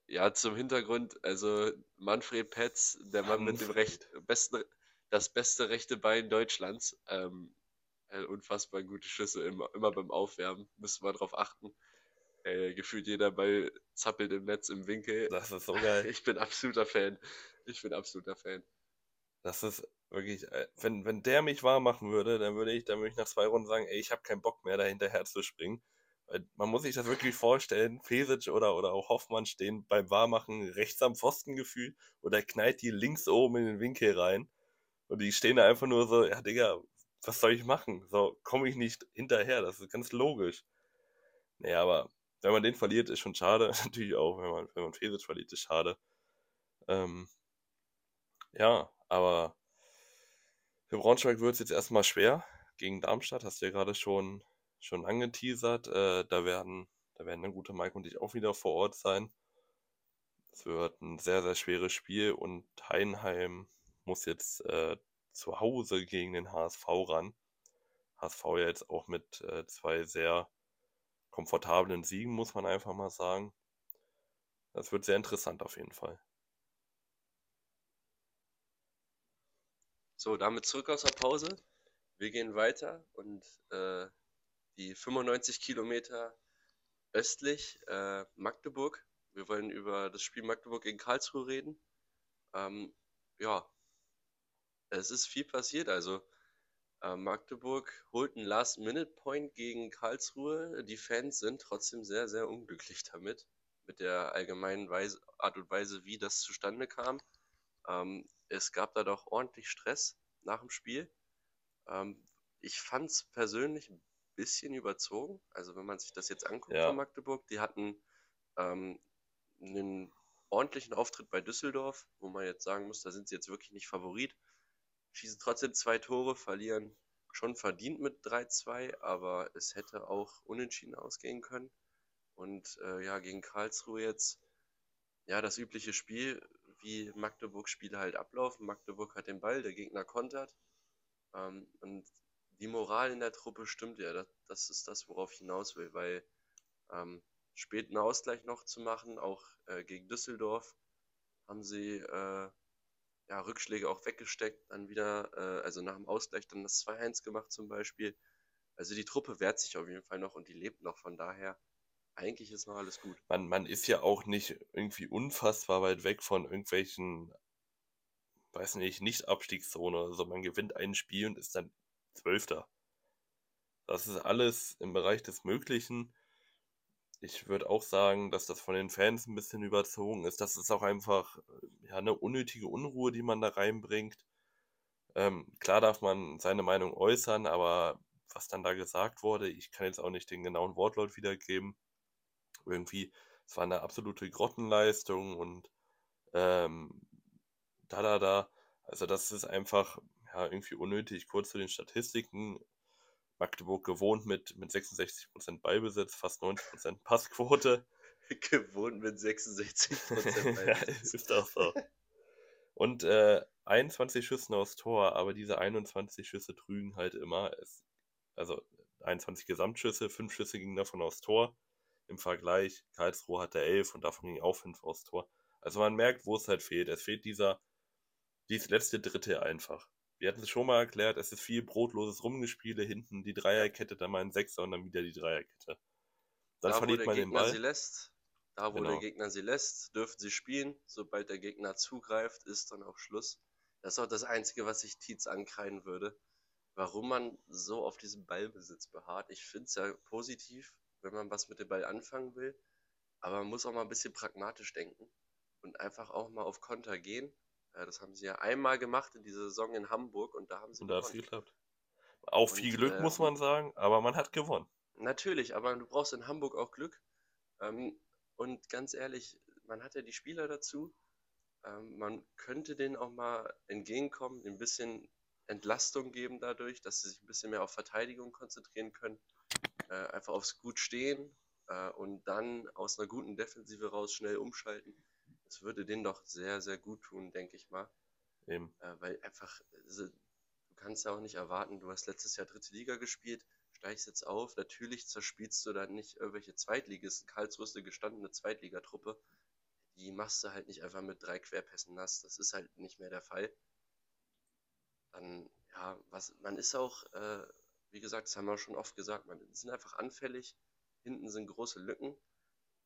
Ja, zum Hintergrund, also Manfred Petz, der Mann mit dem recht, besten, das beste rechte Bein Deutschlands. Ähm, äh, unfassbar gute Schüsse immer, immer beim Aufwärmen. Müssen wir drauf achten. Äh, gefühlt jeder Ball zappelt im Netz im Winkel. Das ist so geil. Ich bin absoluter Fan. Ich bin absoluter Fan. Das ist wirklich, äh, wenn, wenn der mich warm machen würde, dann würde ich, dann würde ich nach zwei Runden sagen, ey, ich habe keinen Bock mehr, da hinterher zu springen. Man muss sich das wirklich vorstellen, Fesic oder, oder auch Hoffmann stehen beim Warmmachen rechts am Pfosten gefühlt und er knallt die links oben in den Winkel rein. Und die stehen da einfach nur so, ja, Digga, was soll ich machen? So, komme ich nicht hinterher, das ist ganz logisch. Naja, aber wenn man den verliert, ist schon schade. Natürlich auch, wenn man, wenn man Fesic verliert, ist schade. Ähm, ja, aber für Braunschweig wird es jetzt erstmal schwer. Gegen Darmstadt hast du ja gerade schon, schon angeteasert. Äh, da werden, da werden dann gute Mike und ich auch wieder vor Ort sein. Es wird ein sehr, sehr schweres Spiel und Heidenheim muss jetzt äh, zu Hause gegen den HSV ran. HSV ja jetzt auch mit äh, zwei sehr komfortablen Siegen, muss man einfach mal sagen. Das wird sehr interessant auf jeden Fall. So, damit zurück aus der Pause. Wir gehen weiter und äh, die 95 Kilometer östlich äh, Magdeburg. Wir wollen über das Spiel Magdeburg gegen Karlsruhe reden. Ähm, ja, es ist viel passiert. Also Magdeburg holt einen Last-Minute-Point gegen Karlsruhe. Die Fans sind trotzdem sehr, sehr unglücklich damit, mit der allgemeinen Weise, Art und Weise, wie das zustande kam. Ähm, es gab da doch ordentlich Stress nach dem Spiel. Ähm, ich fand es persönlich ein bisschen überzogen. Also wenn man sich das jetzt anguckt Ja. von Magdeburg, die hatten ähm, einen ordentlichen Auftritt bei Düsseldorf, wo man jetzt sagen muss, da sind sie jetzt wirklich nicht Favorit. Schießen trotzdem zwei Tore, verlieren schon verdient mit 3-2, aber es hätte auch unentschieden ausgehen können. Und äh, ja, gegen Karlsruhe jetzt, ja, das übliche Spiel, wie Magdeburg-Spiele halt ablaufen. Magdeburg hat den Ball, der Gegner kontert. Ähm, und die Moral in der Truppe stimmt ja. Das, das ist das, worauf ich hinaus will, weil ähm, späten Ausgleich noch zu machen, auch äh, gegen Düsseldorf, haben sie äh, ja, Rückschläge auch weggesteckt, dann wieder, äh, also nach dem Ausgleich dann das 2-1 gemacht zum Beispiel. Also die Truppe wehrt sich auf jeden Fall noch und die lebt noch, von daher, eigentlich ist noch alles gut. Man, man ist ja auch nicht irgendwie unfassbar weit weg von irgendwelchen, weiß nicht, Nicht-Abstiegszone so. Man gewinnt ein Spiel und ist dann Zwölfter. Das ist alles im Bereich des Möglichen. Ich würde auch sagen, dass das von den Fans ein bisschen überzogen ist. Das ist auch einfach äh, ja, eine unnötige Unruhe, die man da reinbringt. Ähm, klar darf man seine Meinung äußern, aber was dann da gesagt wurde, ich kann jetzt auch nicht den genauen Wortlaut wiedergeben. Irgendwie, es war eine absolute Grottenleistung und ähm, da, da, da. Also das ist einfach ja, irgendwie unnötig. Kurz zu den Statistiken. Magdeburg gewohnt mit, mit 66% Ballbesitz, fast 90% Passquote. Gewohnt mit 66% ja, ist auch so. Und äh, 21 Schüssen aufs Tor, aber diese 21 Schüsse trügen halt immer. Es, also 21 Gesamtschüsse, 5 Schüsse gingen davon aufs Tor. Im Vergleich, Karlsruhe hatte 11 und davon gingen auch 5 aufs Tor. Also man merkt, wo es halt fehlt. Es fehlt dieser, dieses letzte Drittel einfach. Wir hatten es schon mal erklärt, es ist viel brotloses Rumgespiele, hinten die Dreierkette, dann mal ein Sechser und dann wieder die Dreierkette. Dann da, verliert wo der man den Gegner Ball. sie lässt, da wo Genau. der Gegner sie lässt, dürfen sie spielen. Sobald der Gegner zugreift, ist dann auch Schluss. Das ist auch das Einzige, was ich Tietz ankreiden würde. Warum man so auf diesem Ballbesitz beharrt. Ich finde es ja positiv, wenn man was mit dem Ball anfangen will. Aber man muss auch mal ein bisschen pragmatisch denken und einfach auch mal auf Konter gehen. Ja, das haben sie ja einmal gemacht in dieser Saison in Hamburg und da haben sie Und da hat es geklappt. Auch viel Und, Glück, äh, muss man sagen, aber man hat gewonnen. Natürlich, aber du brauchst in Hamburg auch Glück. Ähm, und ganz ehrlich, man hat ja die Spieler dazu. Ähm, man könnte denen auch mal entgegenkommen, ein bisschen Entlastung geben dadurch, dass sie sich ein bisschen mehr auf Verteidigung konzentrieren können. Äh, einfach aufs Gut stehen äh, und dann aus einer guten Defensive raus schnell umschalten. Das würde denen doch sehr, sehr gut tun, denke ich mal. Eben. Äh, weil einfach, also, du kannst ja auch nicht erwarten, du hast letztes Jahr dritte Liga gespielt, steigst jetzt auf, natürlich zerspielst du dann nicht irgendwelche Zweitligisten, Karlsruhe ist eine gestandene Zweitligatruppe, die machst du halt nicht einfach mit drei Querpässen nass, das ist halt nicht mehr der Fall. Dann, ja, was, man ist auch, äh, wie gesagt, das haben wir schon oft gesagt, man sind einfach anfällig, hinten sind große Lücken.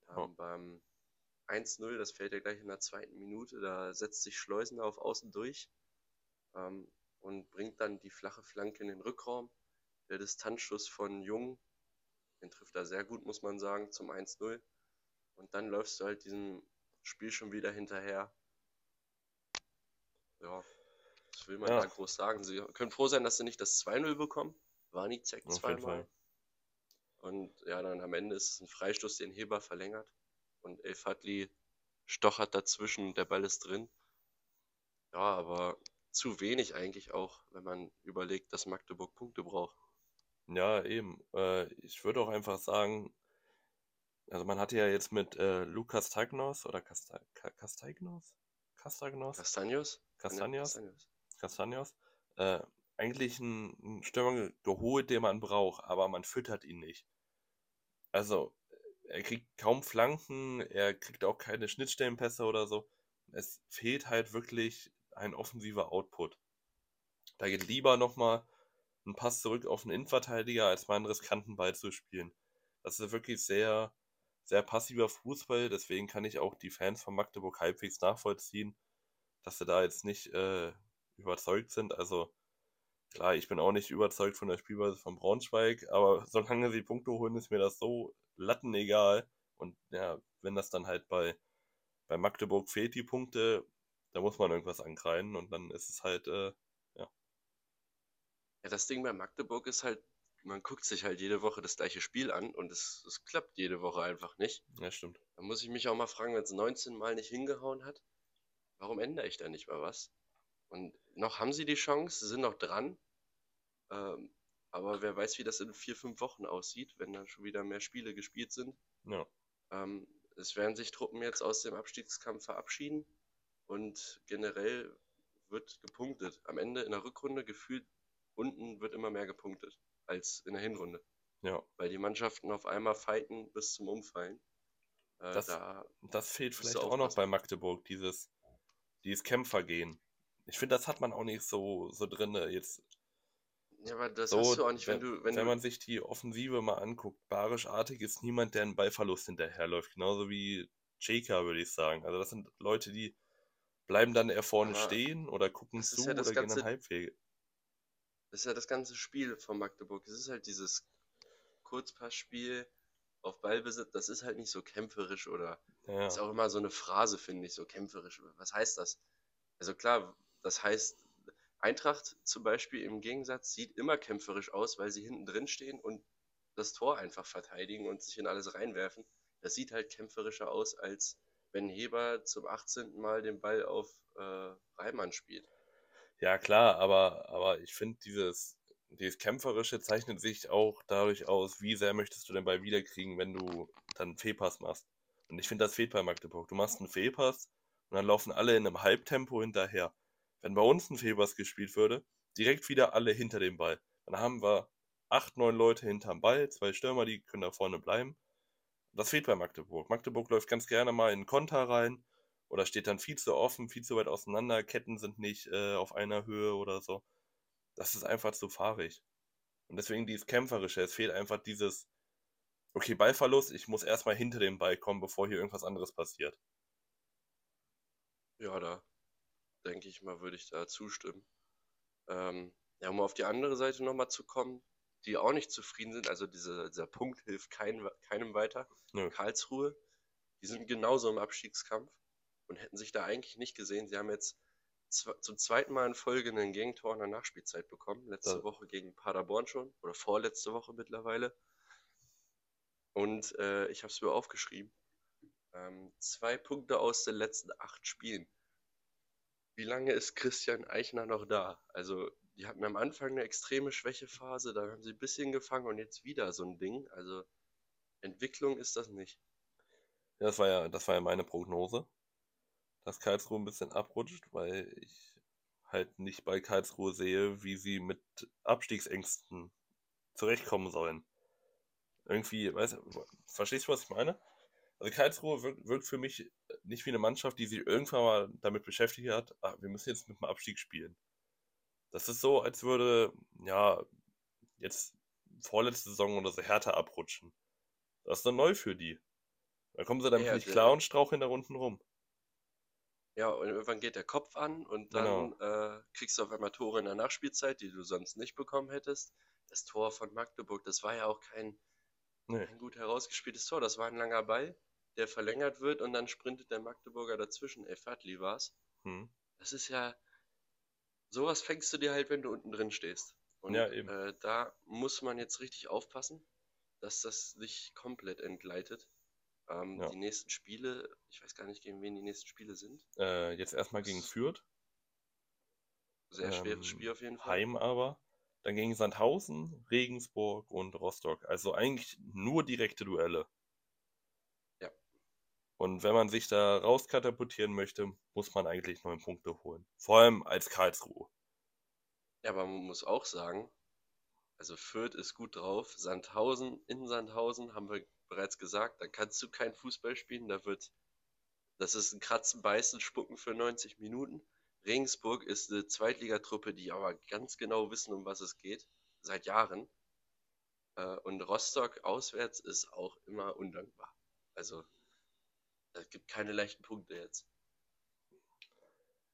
Ähm, Ja. Beim 1-0, das fällt ja gleich in der zweiten Minute, da setzt sich Schleusener auf Außen durch ähm, und bringt dann die flache Flanke in den Rückraum. Der Distanzschuss von Jung, den trifft er sehr gut, muss man sagen, zum 1-0. Und dann läufst du halt diesem Spiel schon wieder hinterher. Ja, was will man Ja. da groß sagen? Sie können froh sein, dass sie nicht das 2-0 bekommen. Jeden zweimal. Und ja, dann am Ende ist es ein Freistoß, den Heber verlängert. Und El Fadli stochert dazwischen der Ball ist drin. Ja, aber zu wenig eigentlich auch, wenn man überlegt, dass Magdeburg Punkte braucht. Ja, eben. Äh, ich würde auch einfach sagen, Also man hatte ja jetzt mit äh, Lukas Tagnos oder Casta Castagnos? Castagnos? Castagnos? Castagnos? Castagnos? Äh, eigentlich einen Stürmer geholt, den man braucht, aber man füttert ihn nicht. Also, er kriegt kaum Flanken, er kriegt auch keine Schnittstellenpässe oder so. Es fehlt halt wirklich ein offensiver Output. Da geht lieber nochmal ein Pass zurück auf den Innenverteidiger, als mal einen riskanten Ball zu spielen. Das ist wirklich sehr, sehr passiver Fußball, deswegen kann ich auch die Fans von Magdeburg halbwegs nachvollziehen, dass sie da jetzt nicht äh, überzeugt sind. Also klar, ich bin auch nicht überzeugt von der Spielweise von Braunschweig, aber solange sie Punkte holen, ist mir das so lattenegal. Und ja, wenn das dann halt bei, bei Magdeburg fehlt, die Punkte, da muss man irgendwas ankreiden und dann ist es halt, äh, ja. Ja, das Ding bei Magdeburg ist halt, man guckt sich halt jede Woche das gleiche Spiel an und es, es klappt jede Woche einfach nicht. Ja, stimmt. Da muss ich mich auch mal fragen, wenn es 19 Mal nicht hingehauen hat, warum ändere ich da nicht mal was? Und noch haben sie die Chance, sie sind noch dran. Ähm, aber wer weiß, wie das in vier, fünf Wochen aussieht, wenn dann schon wieder mehr Spiele gespielt sind. Ja. Ähm, es werden sich Truppen jetzt aus dem Abstiegskampf verabschieden und generell wird gepunktet. Am Ende in der Rückrunde gefühlt unten wird immer mehr gepunktet als in der Hinrunde. Ja. Weil die Mannschaften auf einmal fighten bis zum Umfallen. Äh, das, da das fehlt vielleicht auch noch bei Magdeburg, dieses, dieses Kämpfergehen. Ich finde, das hat man auch nicht so, so drin. Jetzt ja, aber das so, hast du auch nicht, wenn, wenn, du. Wenn, wenn du, man sich die Offensive mal anguckt, Barisch-artig ist niemand, der einen Ballverlust hinterherläuft. Genauso wie Cheka, würde ich sagen. Also das sind Leute, die bleiben dann eher vorne stehen oder gucken zu ja oder ganze, gehen dann Halbwege. Das ist ja das ganze Spiel von Magdeburg. Es ist halt dieses Kurzpassspiel auf Ballbesitz. Das ist halt nicht so kämpferisch oder ja. ist auch immer so eine Phrase, finde ich, so kämpferisch. Was heißt das? Also klar, das heißt, Eintracht zum Beispiel im Gegensatz sieht immer kämpferisch aus, weil sie hinten drin stehen und das Tor einfach verteidigen und sich in alles reinwerfen. Das sieht halt kämpferischer aus, als wenn Heber zum 18. Mal den Ball auf äh, Reimann spielt. Ja, klar, aber, aber ich finde, dieses, dieses Kämpferische zeichnet sich auch dadurch aus, wie sehr möchtest du den Ball wiederkriegen, wenn du dann einen Fehlpass machst. Und ich finde, das fehlt bei Magdeburg. Du machst einen Fehlpass und dann laufen alle in einem Halbtempo hinterher. Wenn bei uns ein Fehlpass gespielt würde, direkt wieder alle hinter dem Ball. Dann haben wir acht, neun Leute hinterm Ball, zwei Stürmer, die können da vorne bleiben. Das fehlt bei Magdeburg. Magdeburg läuft ganz gerne mal in Konter rein oder steht dann viel zu offen, viel zu weit auseinander, Ketten sind nicht äh, auf einer Höhe oder so. Das ist einfach zu fahrig. Und deswegen dieses Kämpferische, es fehlt einfach dieses, okay, Ballverlust, ich muss erstmal hinter dem Ball kommen, bevor hier irgendwas anderes passiert. Ja, da denke ich mal, würde ich da zustimmen. Ähm, ja, um auf die andere Seite nochmal zu kommen, die auch nicht zufrieden sind, also diese, dieser Punkt hilft kein, keinem weiter. Ja. Karlsruhe, die sind genauso im Abstiegskampf und hätten sich da eigentlich nicht gesehen. Sie haben jetzt zum zweiten Mal in Folge einen Gegentor in der Nachspielzeit bekommen. Letzte ja. Woche gegen Paderborn schon oder vorletzte Woche mittlerweile. Und äh, ich habe es mir aufgeschrieben. Ähm, zwei Punkte aus den letzten acht Spielen wie lange ist Christian Eichner noch da? Also, die hatten am Anfang eine extreme Schwächephase, da haben sie ein bisschen gefangen und jetzt wieder so ein Ding. Also, Entwicklung ist das nicht. Ja, das war ja, das war ja meine Prognose, dass Karlsruhe ein bisschen abrutscht, weil ich halt nicht bei Karlsruhe sehe, wie sie mit Abstiegsängsten zurechtkommen sollen. Irgendwie, weißt du, verstehst du, was ich meine? Also Karlsruhe wirkt, wirkt, für mich nicht wie eine Mannschaft, die sich irgendwann mal damit beschäftigt hat, ach, wir müssen jetzt mit dem Abstieg spielen. Das ist so, als würde, ja, jetzt vorletzte Saison oder so härter abrutschen. Das ist dann neu für die. Da kommen sie dann ja, nicht klar und straucheln da unten rum. Ja, und irgendwann geht der Kopf an und dann genau. äh, kriegst du auf einmal Tore in der Nachspielzeit, die du sonst nicht bekommen hättest. Das Tor von Magdeburg, das war ja auch kein, nee. kein gut herausgespieltes Tor, das war ein langer Ball der verlängert wird und dann sprintet der Magdeburger dazwischen. Ey, Fadli war's. Hm. Das ist ja. Sowas fängst du dir halt, wenn du unten drin stehst. Und ja, äh, da muss man jetzt richtig aufpassen, dass das nicht komplett entgleitet. Ähm, ja. Die nächsten Spiele, ich weiß gar nicht, gegen wen die nächsten Spiele sind. Äh, jetzt erstmal gegen Fürth. Sehr schweres ähm, Spiel auf jeden Fall. Heim aber. Dann gegen Sandhausen, Regensburg und Rostock. Also eigentlich nur direkte Duelle. Und wenn man sich da rauskatapultieren möchte, muss man eigentlich neun Punkte holen. Vor allem als Karlsruhe. Ja, aber man muss auch sagen, also Fürth ist gut drauf. Sandhausen, in Sandhausen haben wir bereits gesagt, da kannst du kein Fußball spielen. Da wird, das ist ein Kratzen, Beißen, Spucken für 90 Minuten. Regensburg ist eine Zweitligatruppe, die aber ganz genau wissen, um was es geht, seit Jahren. Äh, und Rostock auswärts ist auch immer undankbar. Also es gibt keine leichten Punkte jetzt.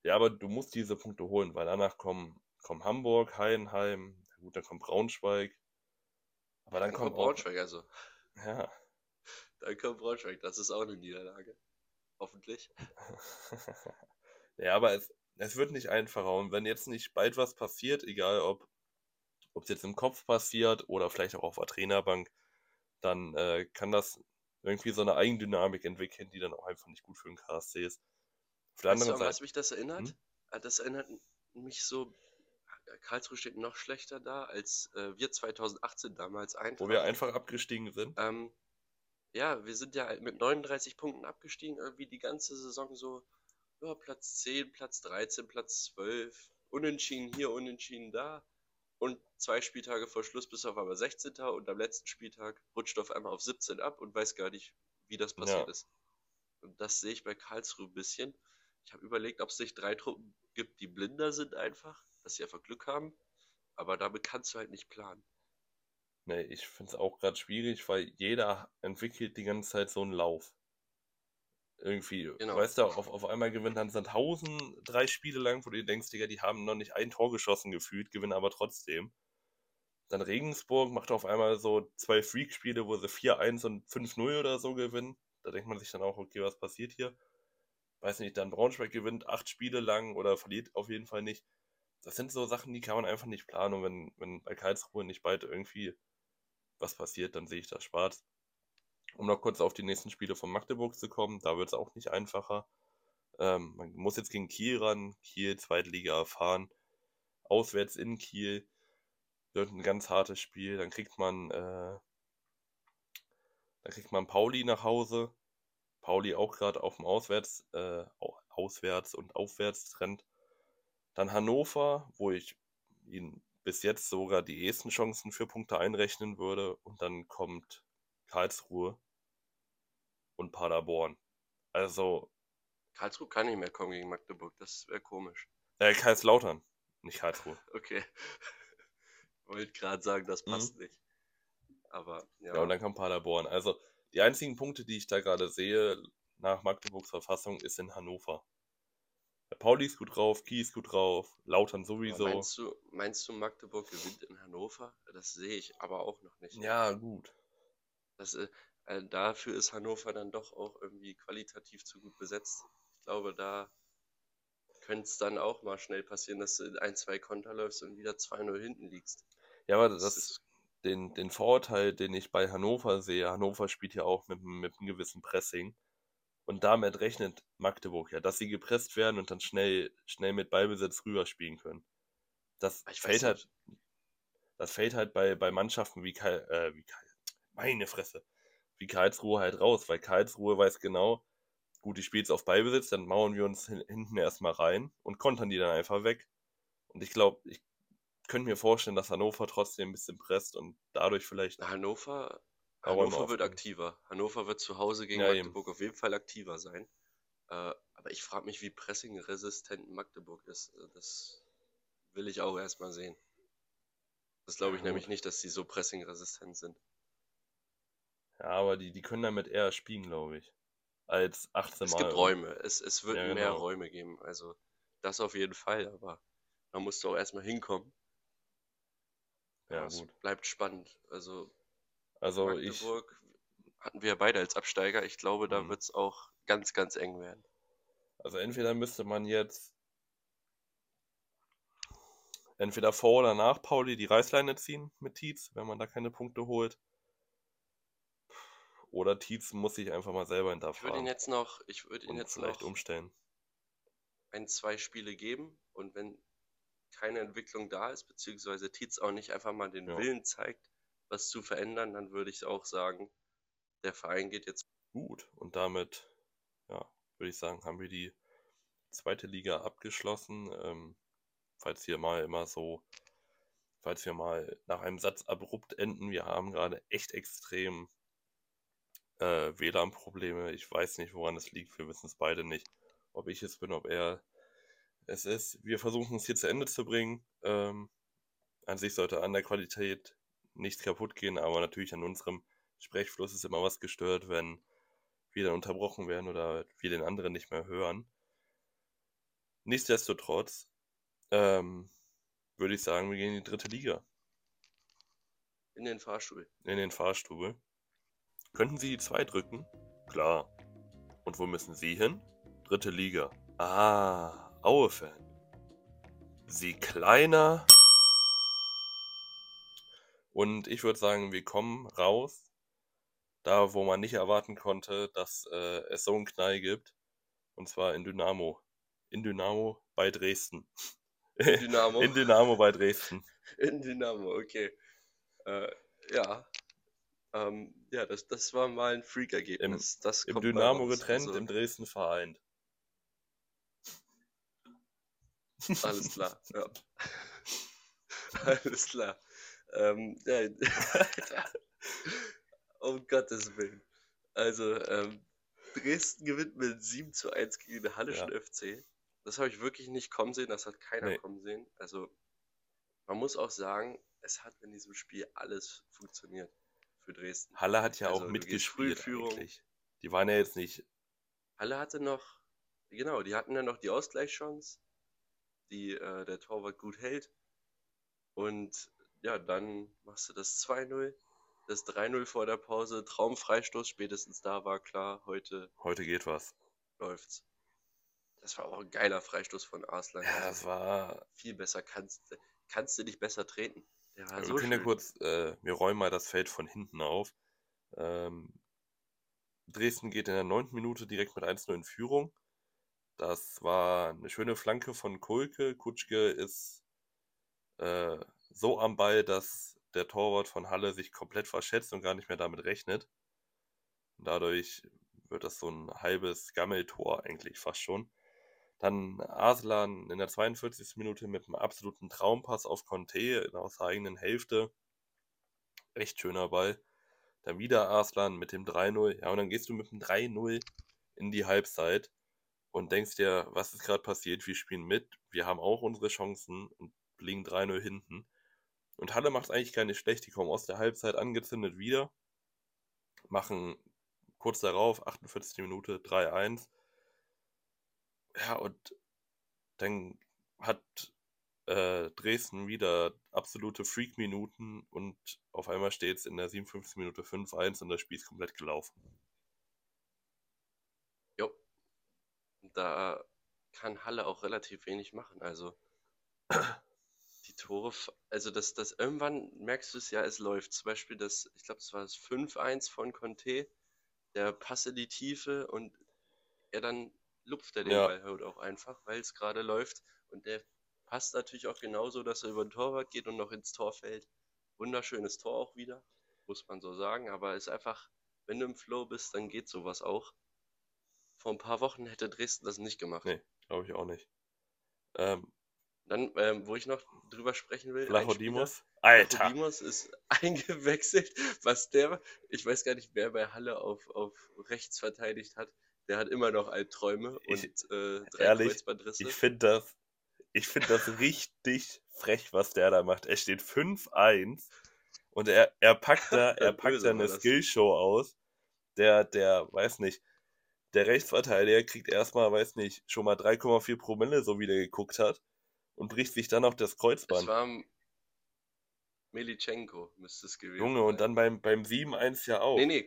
Ja, aber du musst diese Punkte holen, weil danach kommen, kommen Hamburg, Heidenheim, gut, dann kommt Braunschweig. Aber dann, dann kommt, kommt Braunschweig, auch, also. Ja. Dann kommt Braunschweig, das ist auch eine Niederlage. Hoffentlich. ja, aber es, es wird nicht einfacher. Und wenn jetzt nicht bald was passiert, egal ob es jetzt im Kopf passiert oder vielleicht auch auf der Trainerbank, dann äh, kann das irgendwie so eine Eigendynamik entwickeln, die dann auch einfach nicht gut für den KSC ist. Auf der weißt anderen du, Seite. was mich das erinnert? Hm? Ah, das erinnert mich so. Karlsruhe steht noch schlechter da als äh, wir 2018 damals einfach. Wo wir einfach abgestiegen sind. Ähm, ja, wir sind ja mit 39 Punkten abgestiegen, irgendwie die ganze Saison so ja, Platz 10, Platz 13, Platz 12, unentschieden hier, unentschieden da. Und zwei Spieltage vor Schluss bis auf einmal 16. und am letzten Spieltag rutscht auf einmal auf 17 ab und weiß gar nicht, wie das passiert ja. ist. Und das sehe ich bei Karlsruhe ein bisschen. Ich habe überlegt, ob es nicht drei Truppen gibt, die blinder sind einfach, dass sie einfach Glück haben. Aber damit kannst du halt nicht planen. Nee, ich finde es auch gerade schwierig, weil jeder entwickelt die ganze Zeit so einen Lauf. Irgendwie, genau. weißt du, auf, auf einmal gewinnt dann Sandhausen drei Spiele lang, wo du denkst, Digga, die haben noch nicht ein Tor geschossen gefühlt, gewinnen aber trotzdem. Dann Regensburg macht auf einmal so zwei Freak-Spiele, wo sie 4-1 und 5-0 oder so gewinnen. Da denkt man sich dann auch, okay, was passiert hier? Weiß nicht, dann Braunschweig gewinnt acht Spiele lang oder verliert auf jeden Fall nicht. Das sind so Sachen, die kann man einfach nicht planen. Und wenn, wenn bei Karlsruhe nicht bald irgendwie was passiert, dann sehe ich das schwarz. Um noch kurz auf die nächsten Spiele von Magdeburg zu kommen, da wird es auch nicht einfacher. Ähm, man muss jetzt gegen Kiel ran, Kiel, Zweitliga erfahren, auswärts in Kiel, wird ein ganz hartes Spiel. Dann kriegt man, äh, dann kriegt man Pauli nach Hause. Pauli auch gerade auf dem Auswärts, äh, Auswärts- und Aufwärtstrend. Dann Hannover, wo ich ihn bis jetzt sogar die ehesten Chancen für Punkte einrechnen würde. Und dann kommt Karlsruhe und Paderborn. Also. Karlsruhe kann nicht mehr kommen gegen Magdeburg, das wäre komisch. Äh, Kaiserslautern, nicht Karlsruhe. okay. Wollte gerade sagen, das passt mhm. nicht. Aber, ja. Ja, und dann kommt Paderborn. Also, die einzigen Punkte, die ich da gerade sehe, nach Magdeburgs Verfassung, ist in Hannover. Pauli ist gut drauf, Kies ist gut drauf, Lautern sowieso. meinst du, meinst du, Magdeburg gewinnt in Hannover? Das sehe ich aber auch noch nicht. Ja, gut. Das, äh, äh, dafür ist Hannover dann doch auch irgendwie qualitativ zu gut besetzt. Ich glaube, da könnte es dann auch mal schnell passieren, dass du in ein, zwei Konter läufst und wieder 2-0 hinten liegst. Ja, aber das, das ist den, den Vorteil, den ich bei Hannover sehe, Hannover spielt ja auch mit, mit einem gewissen Pressing. Und damit rechnet Magdeburg ja, dass sie gepresst werden und dann schnell, schnell mit Ballbesitz rüberspielen können. Das fällt halt, das fällt halt bei, bei Mannschaften wie, Kai, äh, wie Kai, meine Fresse, wie Karlsruhe halt raus, weil Karlsruhe weiß genau, gut, die spielt auf Beibesitz, dann mauern wir uns hinten erstmal rein und kontern die dann einfach weg. Und ich glaube, ich könnte mir vorstellen, dass Hannover trotzdem ein bisschen presst und dadurch vielleicht. Hannover, Hannover wird aktiver. Hannover wird zu Hause gegen ja, Magdeburg eben. auf jeden Fall aktiver sein. Äh, aber ich frage mich, wie pressing-resistent Magdeburg ist. Äh, das will ich auch erstmal sehen. Das glaube ich ja, nämlich nicht, dass sie so pressing-resistent sind. Ja, aber die, die können damit eher spielen, glaube ich. Als 18 es Mal. Es gibt Räume. Es, es wird ja, genau. mehr Räume geben. Also, das auf jeden Fall, aber man muss doch erstmal hinkommen. Ja, ja gut. bleibt spannend. Also, also Magdeburg ich, hatten wir beide als Absteiger. Ich glaube, da mhm. wird es auch ganz, ganz eng werden. Also entweder müsste man jetzt entweder vor oder nach Pauli die Reißleine ziehen mit Tietz, wenn man da keine Punkte holt. Oder Tietz muss sich einfach mal selber hinterfragen. Ich würde ihn jetzt noch, ich würde ihn jetzt vielleicht noch umstellen. Ein, zwei Spiele geben und wenn keine Entwicklung da ist, beziehungsweise Tietz auch nicht einfach mal den ja. Willen zeigt, was zu verändern, dann würde ich auch sagen, der Verein geht jetzt. Gut, und damit ja, würde ich sagen, haben wir die zweite Liga abgeschlossen. Ähm, falls wir mal immer so, falls wir mal nach einem Satz abrupt enden, wir haben gerade echt extrem äh, WLAN-Probleme. Ich weiß nicht, woran es liegt. Wir wissen es beide nicht. Ob ich es bin, ob er es ist. Wir versuchen es hier zu Ende zu bringen. Ähm, an sich sollte an der Qualität nichts kaputt gehen, aber natürlich an unserem Sprechfluss ist immer was gestört, wenn wir dann unterbrochen werden oder wir den anderen nicht mehr hören. Nichtsdestotrotz ähm, würde ich sagen, wir gehen in die dritte Liga. In den Fahrstuhl. In den Fahrstuhl. Könnten Sie die 2 drücken? Klar. Und wo müssen Sie hin? Dritte Liga. Ah, Aue-Fan. Sie kleiner. Und ich würde sagen, wir kommen raus. Da, wo man nicht erwarten konnte, dass äh, es so einen Knall gibt. Und zwar in Dynamo. In Dynamo bei Dresden. Dynamo. in Dynamo bei Dresden. In Dynamo, okay. Äh, ja. Ähm, ja, das, das war mal ein Freak-Ergebnis. Das Im kommt bei Dynamo getrennt, Also, im Dresden vereint. Alles klar, ja. Alles klar. Ähm, ja, um Gottes Willen. Also, ähm, Dresden gewinnt mit 7 zu 1 gegen den Hallischen FC. Das habe ich wirklich nicht kommen sehen, das hat keiner Nee. kommen sehen. Also, man muss auch sagen, es hat in diesem Spiel alles funktioniert für Dresden. Halle hat ja Also, auch mitgespielt eigentlich. Die waren ja jetzt nicht. Halle hatte noch, genau, die hatten ja noch die Ausgleichschance, die äh, der Torwart gut hält. Und ja, dann machst du das 2-0, das 3-0 vor der Pause, Traumfreistoß, spätestens da war klar, heute Heute geht was. läuft's. Das war auch ein geiler Freistoß von Arslan. Ja, Also das war. viel besser kannst, kannst du nicht besser treten. War wir so können ja kurz. Äh, wir räumen mal das Feld von hinten auf. Ähm, Dresden geht in der neunten Minute direkt mit 1-0 in Führung. Das war eine schöne Flanke von Kulke. Kutschke ist äh, so am Ball, dass der Torwart von Halle sich komplett verschätzt und gar nicht mehr damit rechnet. Dadurch wird das so ein halbes Gammeltor eigentlich fast schon. Dann Arslan in der 42. Minute mit einem absoluten Traumpass auf Conte aus der eigenen Hälfte. Echt schöner Ball. Dann wieder Arslan mit dem 3-0. Ja, und dann gehst du mit dem 3-0 in die Halbzeit und denkst dir, was ist gerade passiert? Wir spielen mit, wir haben auch unsere Chancen und liegen 3-0 hinten. Und Halle macht eigentlich gar nicht schlecht. Die kommen aus der Halbzeit angezündet wieder. Machen kurz darauf, 48. Minute, 3-1. Ja, und dann hat äh, Dresden wieder absolute Freak-Minuten und auf einmal steht es in der 57. Minute 5-1 und das Spiel ist komplett gelaufen. Jo. Da kann Halle auch relativ wenig machen. Also die Tore, also das, das irgendwann merkst du es ja, es läuft. Zum Beispiel das, ich glaube, es war das 5-1 von Conte, der Pass in die Tiefe und er dann lupft er den Ja. Ball halt auch einfach, weil es gerade läuft. Und der passt natürlich auch genauso, dass er über den Torwart geht und noch ins Tor fällt. Wunderschönes Tor auch wieder, muss man so sagen. Aber es ist einfach, wenn du im Flow bist, dann geht sowas auch. Vor ein paar Wochen hätte Dresden das nicht gemacht. Nee, glaube ich auch nicht. Ähm, Dann, ähm, wo ich noch drüber sprechen will, Lachodimos? Spieler, Alter! Lachodimos ist eingewechselt, was der, ich weiß gar nicht, wer bei Halle auf, auf rechts verteidigt hat, der hat immer noch Albträume und Ich- äh, drei ehrlich, Kreuzbandrisse. Ich finde das, ich finde das richtig frech, was der da macht. Er steht 5-1 und er, er packt da, er packt da eine das. Skillshow aus. Der, der, weiß nicht, der Rechtsverteidiger kriegt erstmal, weiß nicht, schon mal 3,4 Promille, so wie der geguckt hat und bricht sich dann auf das Es Kreuzband. war Melitschenko, müsste es gewesen Junge, und sein. dann beim, beim 7-1 ja auch. Nee, nee.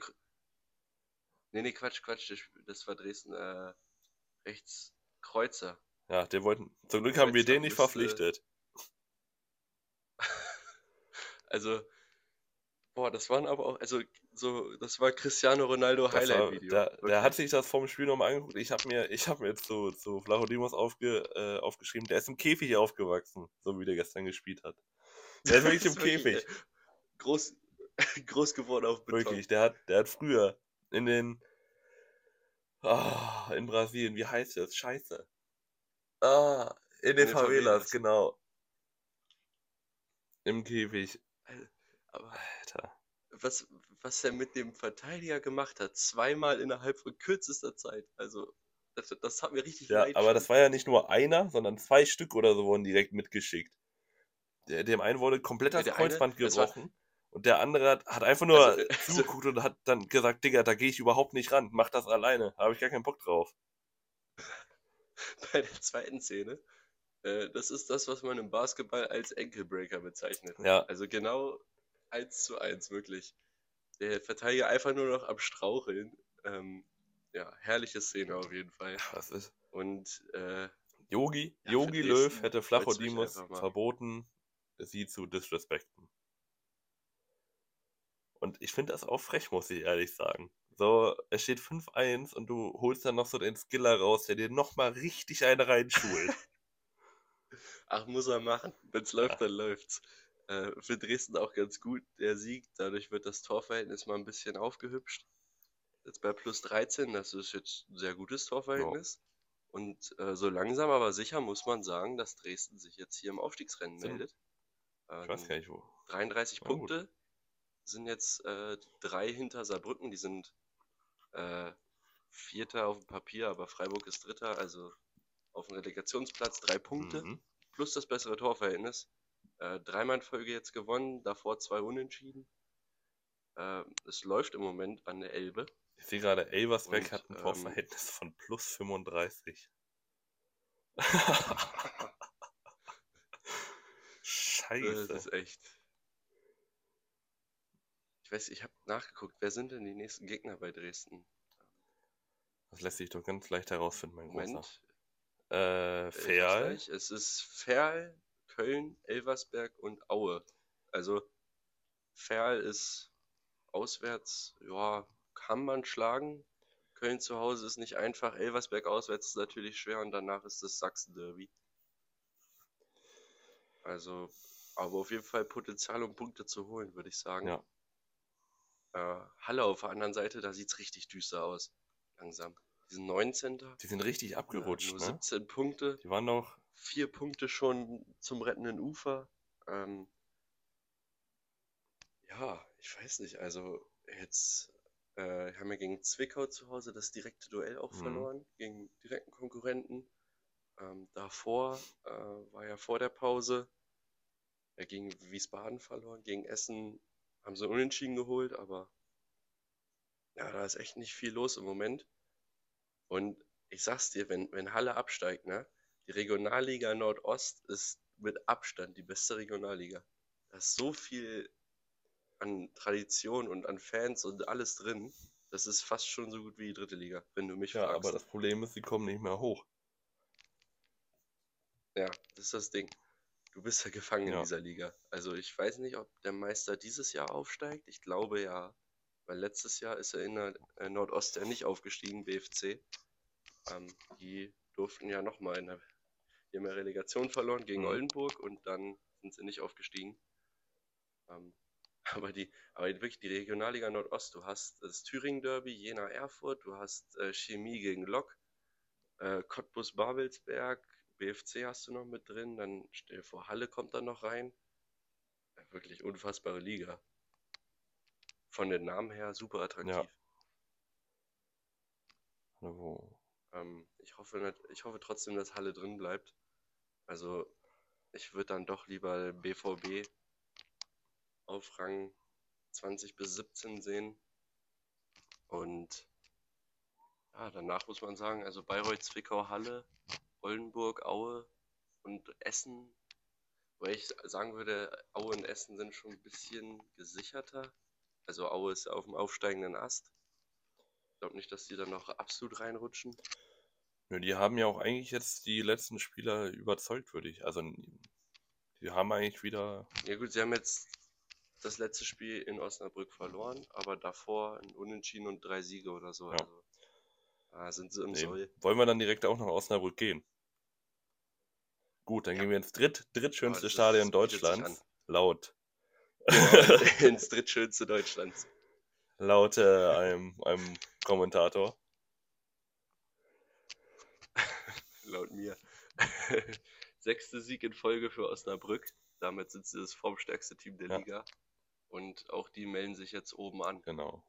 Nee, nee, Quatsch, Quatsch, das, das war Dresden äh, rechts Kreuzer. Ja, den wollten, zum Glück haben wir den nicht verpflichtet. Also, boah, das waren aber auch, also so, das war Cristiano Ronaldo Highlight-Video. der, der hat sich das vom Spiel nochmal angeguckt. Ich habe mir, ich hab mir jetzt zu, zu Vlachodimos aufge, äh, aufgeschrieben, der ist im Käfig aufgewachsen, so wie der gestern gespielt hat. Der ist wirklich im ist wirklich, Käfig. äh, Groß, groß geworden auf Beton. Wirklich, der hat, der hat früher in den, Ah, in Brasilien, wie heißt das? Scheiße. Ah, in den den Favelas, Favelas. genau. Im Käfig. Aber Alter. was, was er mit dem Verteidiger gemacht hat, zweimal innerhalb von kürzester Zeit. Also, das, das hat mir richtig Ja, leid aber schon. das war ja nicht nur einer, sondern zwei Stück oder so wurden direkt mitgeschickt. Der, dem einen wurde komplett Ja, das eine- Kreuzband war- gebrochen. Und der andere hat, hat einfach nur Also, äh, zugeguckt und hat dann gesagt, Digga, da gehe ich überhaupt nicht ran. Mach das alleine. Da habe ich gar keinen Bock drauf. bei der zweiten Szene, äh, das ist das, was man im Basketball als Ankle-Breaker bezeichnet. Ja, Also genau eins zu eins, wirklich. Der Verteidiger einfach nur noch am Straucheln. Ähm, ja, herrliche Szene auf jeden Fall. was ist? Und äh, Yogi, Ja, Yogi Löw hätte mal. verboten, sie zu disrespekten. Und ich finde das auch frech, muss ich ehrlich sagen. So, es steht 5-1 und du holst dann noch so den Skiller raus, der dir nochmal richtig eine reinschult. ach, muss er machen. Wenn es läuft, dann läuft's. Äh, für Dresden auch ganz gut, der Sieg. Dadurch wird das Torverhältnis mal ein bisschen aufgehübscht. Jetzt bei plus 13, das ist jetzt ein sehr gutes Torverhältnis. Und äh, so langsam aber sicher muss man sagen, dass Dresden sich jetzt hier im Aufstiegsrennen meldet. Ich weiß Ähm, gar nicht wo. 33 Na gut. Sind jetzt äh, drei hinter Saarbrücken, die sind äh, Vierter auf dem Papier, aber Freiburg ist Dritter, also auf dem Relegationsplatz drei Punkte Mhm. plus das bessere Torverhältnis. Äh, dreimal in Folge jetzt gewonnen, davor zwei Unentschieden. Äh, es läuft im Moment an der Elbe. Ich sehe gerade, Elversberg Und, hat ein ähm, Torverhältnis von plus 35. Äh, Scheiße. das ist echt. Ich weiß, ich habe nachgeguckt, wer sind denn die nächsten Gegner bei Dresden? Das lässt sich doch ganz leicht herausfinden, mein Großer. Moment. Äh, Äh, ich Ferl. Es ist Ferl, Köln, Elversberg und Aue. Also Ferl ist auswärts, ja, kann man schlagen. Köln zu Hause ist nicht einfach. Elversberg auswärts ist natürlich schwer und danach ist das Sachsen-Derby. Also, aber auf jeden Fall Potenzial, um Punkte zu holen, würde ich sagen. Ja. Äh, Halle auf der anderen Seite, da sieht es richtig düster aus. Langsam. Die sind 19. Die sind richtig abgerutscht, nur ne? 17 Punkte Die waren noch. vier Punkte schon zum rettenden Ufer. Ähm, ja, ich weiß nicht, also jetzt äh, haben wir gegen Zwickau zu Hause das direkte Duell auch Mhm. verloren, gegen direkten Konkurrenten. Ähm, davor äh, war ja vor der Pause äh, gegen Wiesbaden verloren, gegen Essen haben sie unentschieden geholt, aber ja, da ist echt nicht viel los im Moment. Und ich sag's dir, wenn, wenn Halle absteigt, ne, die Regionalliga Nordost ist mit Abstand die beste Regionalliga. Da ist so viel an Tradition und an Fans und alles drin. Das ist fast schon so gut wie die dritte Liga, wenn du mich Ja, fragst. aber das Problem ist, sie kommen nicht mehr hoch. Ja, das ist das Ding. Du bist ja gefangen in Ja. dieser Liga. Also ich weiß nicht, ob der Meister dieses Jahr aufsteigt. Ich glaube ja, weil letztes Jahr ist er in der äh, Nordost ja nicht aufgestiegen, BFC. Ähm, die durften ja nochmal in der, die haben ja Relegation verloren gegen Mhm. Oldenburg und dann sind sie nicht aufgestiegen. Ähm, aber die, aber wirklich die Regionalliga Nordost, du hast das Thüringen Derby, Jena Erfurt, du hast äh, Chemie gegen Lok, äh, Cottbus Babelsberg, BFC hast du noch mit drin, dann stell dir vor, Halle kommt dann noch rein. Ja, wirklich unfassbare Liga. Von den Namen her super attraktiv. Ja. Wo? Ähm, ich hoffe, nicht- ich hoffe trotzdem, dass Halle drin bleibt. Also, ich würde dann doch lieber BVB auf Rang 20 bis 17 sehen. Und ja, danach muss man sagen, also Bayreuth, Zwickau, Halle, Oldenburg, Aue und Essen. Weil ich sagen würde, Aue und Essen sind schon ein bisschen gesicherter. Also Aue ist auf dem aufsteigenden Ast. Ich glaube nicht, dass die dann noch absolut reinrutschen. Nö, die haben ja auch eigentlich jetzt die letzten Spieler überzeugt, würde ich. Also, die haben eigentlich wieder. Ja gut, sie haben jetzt das letzte Spiel in Osnabrück verloren, aber davor ein Unentschieden und drei Siege oder so. Ja. Also, da sind sie im Nee, Soll. wollen wir dann direkt auch nach Osnabrück gehen? Gut, dann Ja. gehen wir ins dritt, drittschönste das Stadion Deutschlands. Laut. Genau, ins drittschönste Deutschlands. Laut äh, einem, einem Kommentator. und mir. Sechste Sieg in Folge für Osnabrück. Damit sind sie das formstärkste Team der Ja. Liga. Und auch die melden sich jetzt oben an. Genau.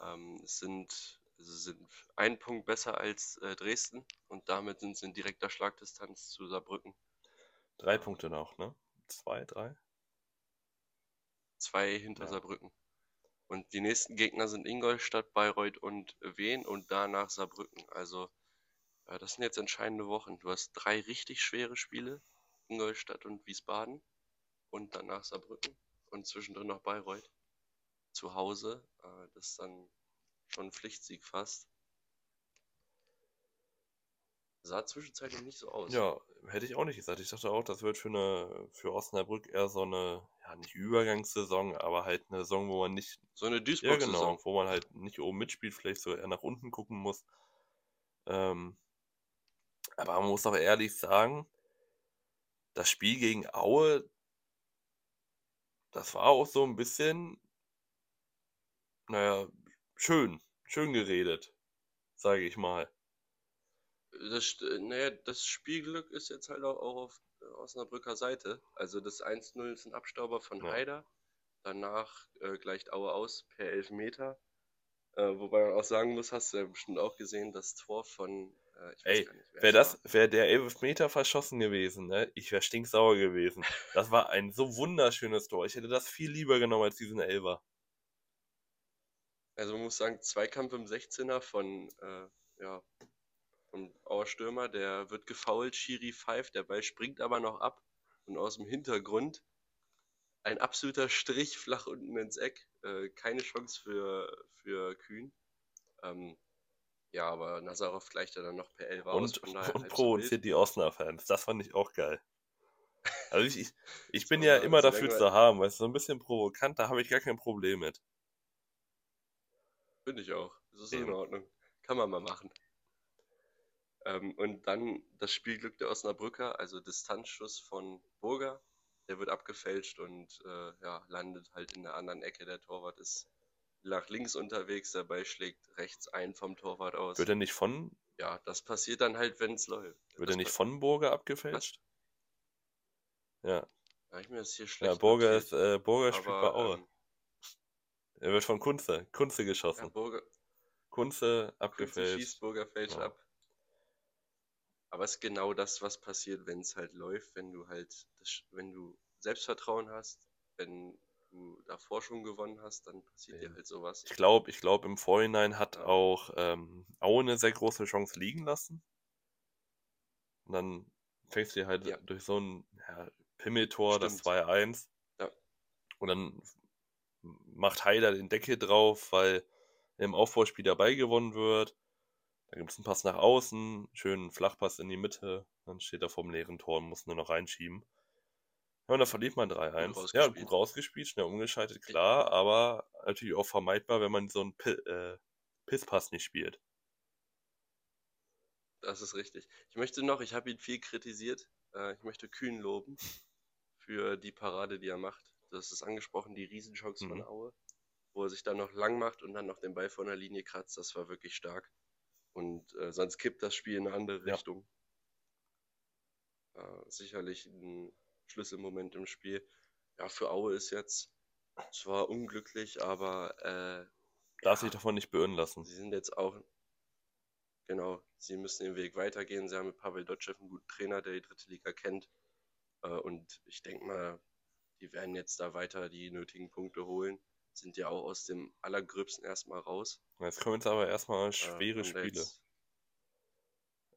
Ähm, es sind, sie sind ein Punkt besser als äh, Dresden und damit sind sie in direkter Schlagdistanz zu Saarbrücken. Drei Punkte noch, ne? Zwei, drei? Zwei hinter Ja. Saarbrücken. Und die nächsten Gegner sind Ingolstadt, Bayreuth und Wien und danach Saarbrücken. Also äh, das sind jetzt entscheidende Wochen. Du hast drei richtig schwere Spiele, Ingolstadt und Wiesbaden und danach Saarbrücken und zwischendrin noch Bayreuth zu Hause. Äh, das ist dann schon ein Pflichtsieg fast. Sah zwischenzeitlich nicht so aus. Ja, hätte ich auch nicht gesagt. Ich dachte auch, das wird für eine, für Osnabrück eher so eine, ja, nicht Übergangssaison, aber halt eine Saison, wo man nicht, So eine ja Duisburg-Saison. genau, wo man halt nicht oben mitspielt, vielleicht so eher nach unten gucken muss. Ähm, aber man muss auch ehrlich sagen, das Spiel gegen Aue, das war auch so ein bisschen, naja, schön, schön geredet, sage ich mal. Das, st- naja, das Spielglück ist jetzt halt auch, auch auf äh, Osnabrücker Seite. Also das 1-0 ist ein Abstauber von Ja. Haider. Danach äh, gleicht Aue aus per Elfmeter. Äh, wobei man auch sagen muss, hast du ja bestimmt auch gesehen, das Tor von, äh, ich weiß Ey, gar nicht, wer wäre das, wäre der Elfmeter verschossen gewesen, ne? Ich wäre stinksauer gewesen. Das war ein so wunderschönes Tor. Ich hätte das viel lieber genommen als diesen Elfer. Also man muss sagen, Zweikampf im 16er von, äh, ja, von Auer Stürmer, der wird gefoult, Schiri pfeift, der Ball springt aber noch ab und aus dem Hintergrund ein absoluter Strich flach unten ins Eck. Äh, keine Chance für, für Kühn. Ähm, ja, aber Nazarov gleicht ja dann noch per Elfer aus, Und, und provoziert die Osnabrück-Fans. Das fand ich auch geil. Also ich, ich, ich bin ja immer dafür wir- zu haben, weil es so ein bisschen provokant, da habe ich gar kein Problem mit. Finde ich auch. Das ist in Eben. Ordnung. Kann man mal machen. Ähm, und dann das Spielglück der Osnabrücker, also Distanzschuss von Burger. Der wird abgefälscht und äh, ja, landet halt in der anderen Ecke. Der Torwart ist nach links unterwegs, der Ball schlägt rechts ein vom Torwart aus. Wird er nicht von, Ja, das passiert dann halt, wenn es läuft. wird Das er nicht von Burger abgefälscht? Ja, Hab ich mir das hier ja, schlecht Burger notiert. ist, äh, Burger spielt bei Aue. ähm, Er wird von Kunze, Kunze ja, geschossen. Burger, Kunze Kunze abgefälscht. schießt, Burger fälscht Ja. ab. Aber es ist genau das, was passiert, wenn es halt läuft, wenn du halt, das, wenn du Selbstvertrauen hast, wenn du davor schon gewonnen hast, dann passiert dir Eben. halt sowas. Ich glaube, ich glaube, im Vorhinein hat Ja. auch ähm, Aue eine sehr große Chance liegen lassen. Und dann fängst du halt Ja. durch so ein ja, Pimmeltor, das Stimmt. 2-1. Ja. Und dann macht Haider den Deckel drauf, weil im Aufbauspiel dabei gewonnen wird. Da gibt es einen Pass nach außen, schönen Flachpass in die Mitte. Dann steht er vorm leeren Tor und muss nur noch reinschieben. Ja, und dann verliert man 3-1. Ja, gut rausgespielt, schnell umgeschaltet, klar, aber natürlich auch vermeidbar, wenn man so einen Pi äh, Pisspass nicht spielt. Das ist richtig. Ich möchte noch, ich habe ihn viel kritisiert, äh, ich möchte Kühn loben für die Parade, die er macht. Das ist angesprochen, die Riesenchance von Mhm. Aue, wo er sich dann noch lang macht und dann noch den Ball von der Linie kratzt. Das war wirklich stark. Und äh, sonst kippt das Spiel in eine andere Ja. Richtung. Äh, sicherlich ein Schlüsselmoment im Spiel. Ja, für Aue ist jetzt zwar unglücklich, aber äh, Darf ja, sich davon nicht beirren lassen. Sie sind jetzt auch, genau, sie müssen den Weg weitergehen. Sie haben mit Pavel Dotschew einen guten Trainer, der die dritte Liga kennt. Äh, Und ich denke mal, die werden jetzt da weiter die nötigen Punkte holen. Sind ja auch aus dem Allergröbsten erstmal raus. Jetzt kommen jetzt aber erstmal Äh, schwere da Spiele.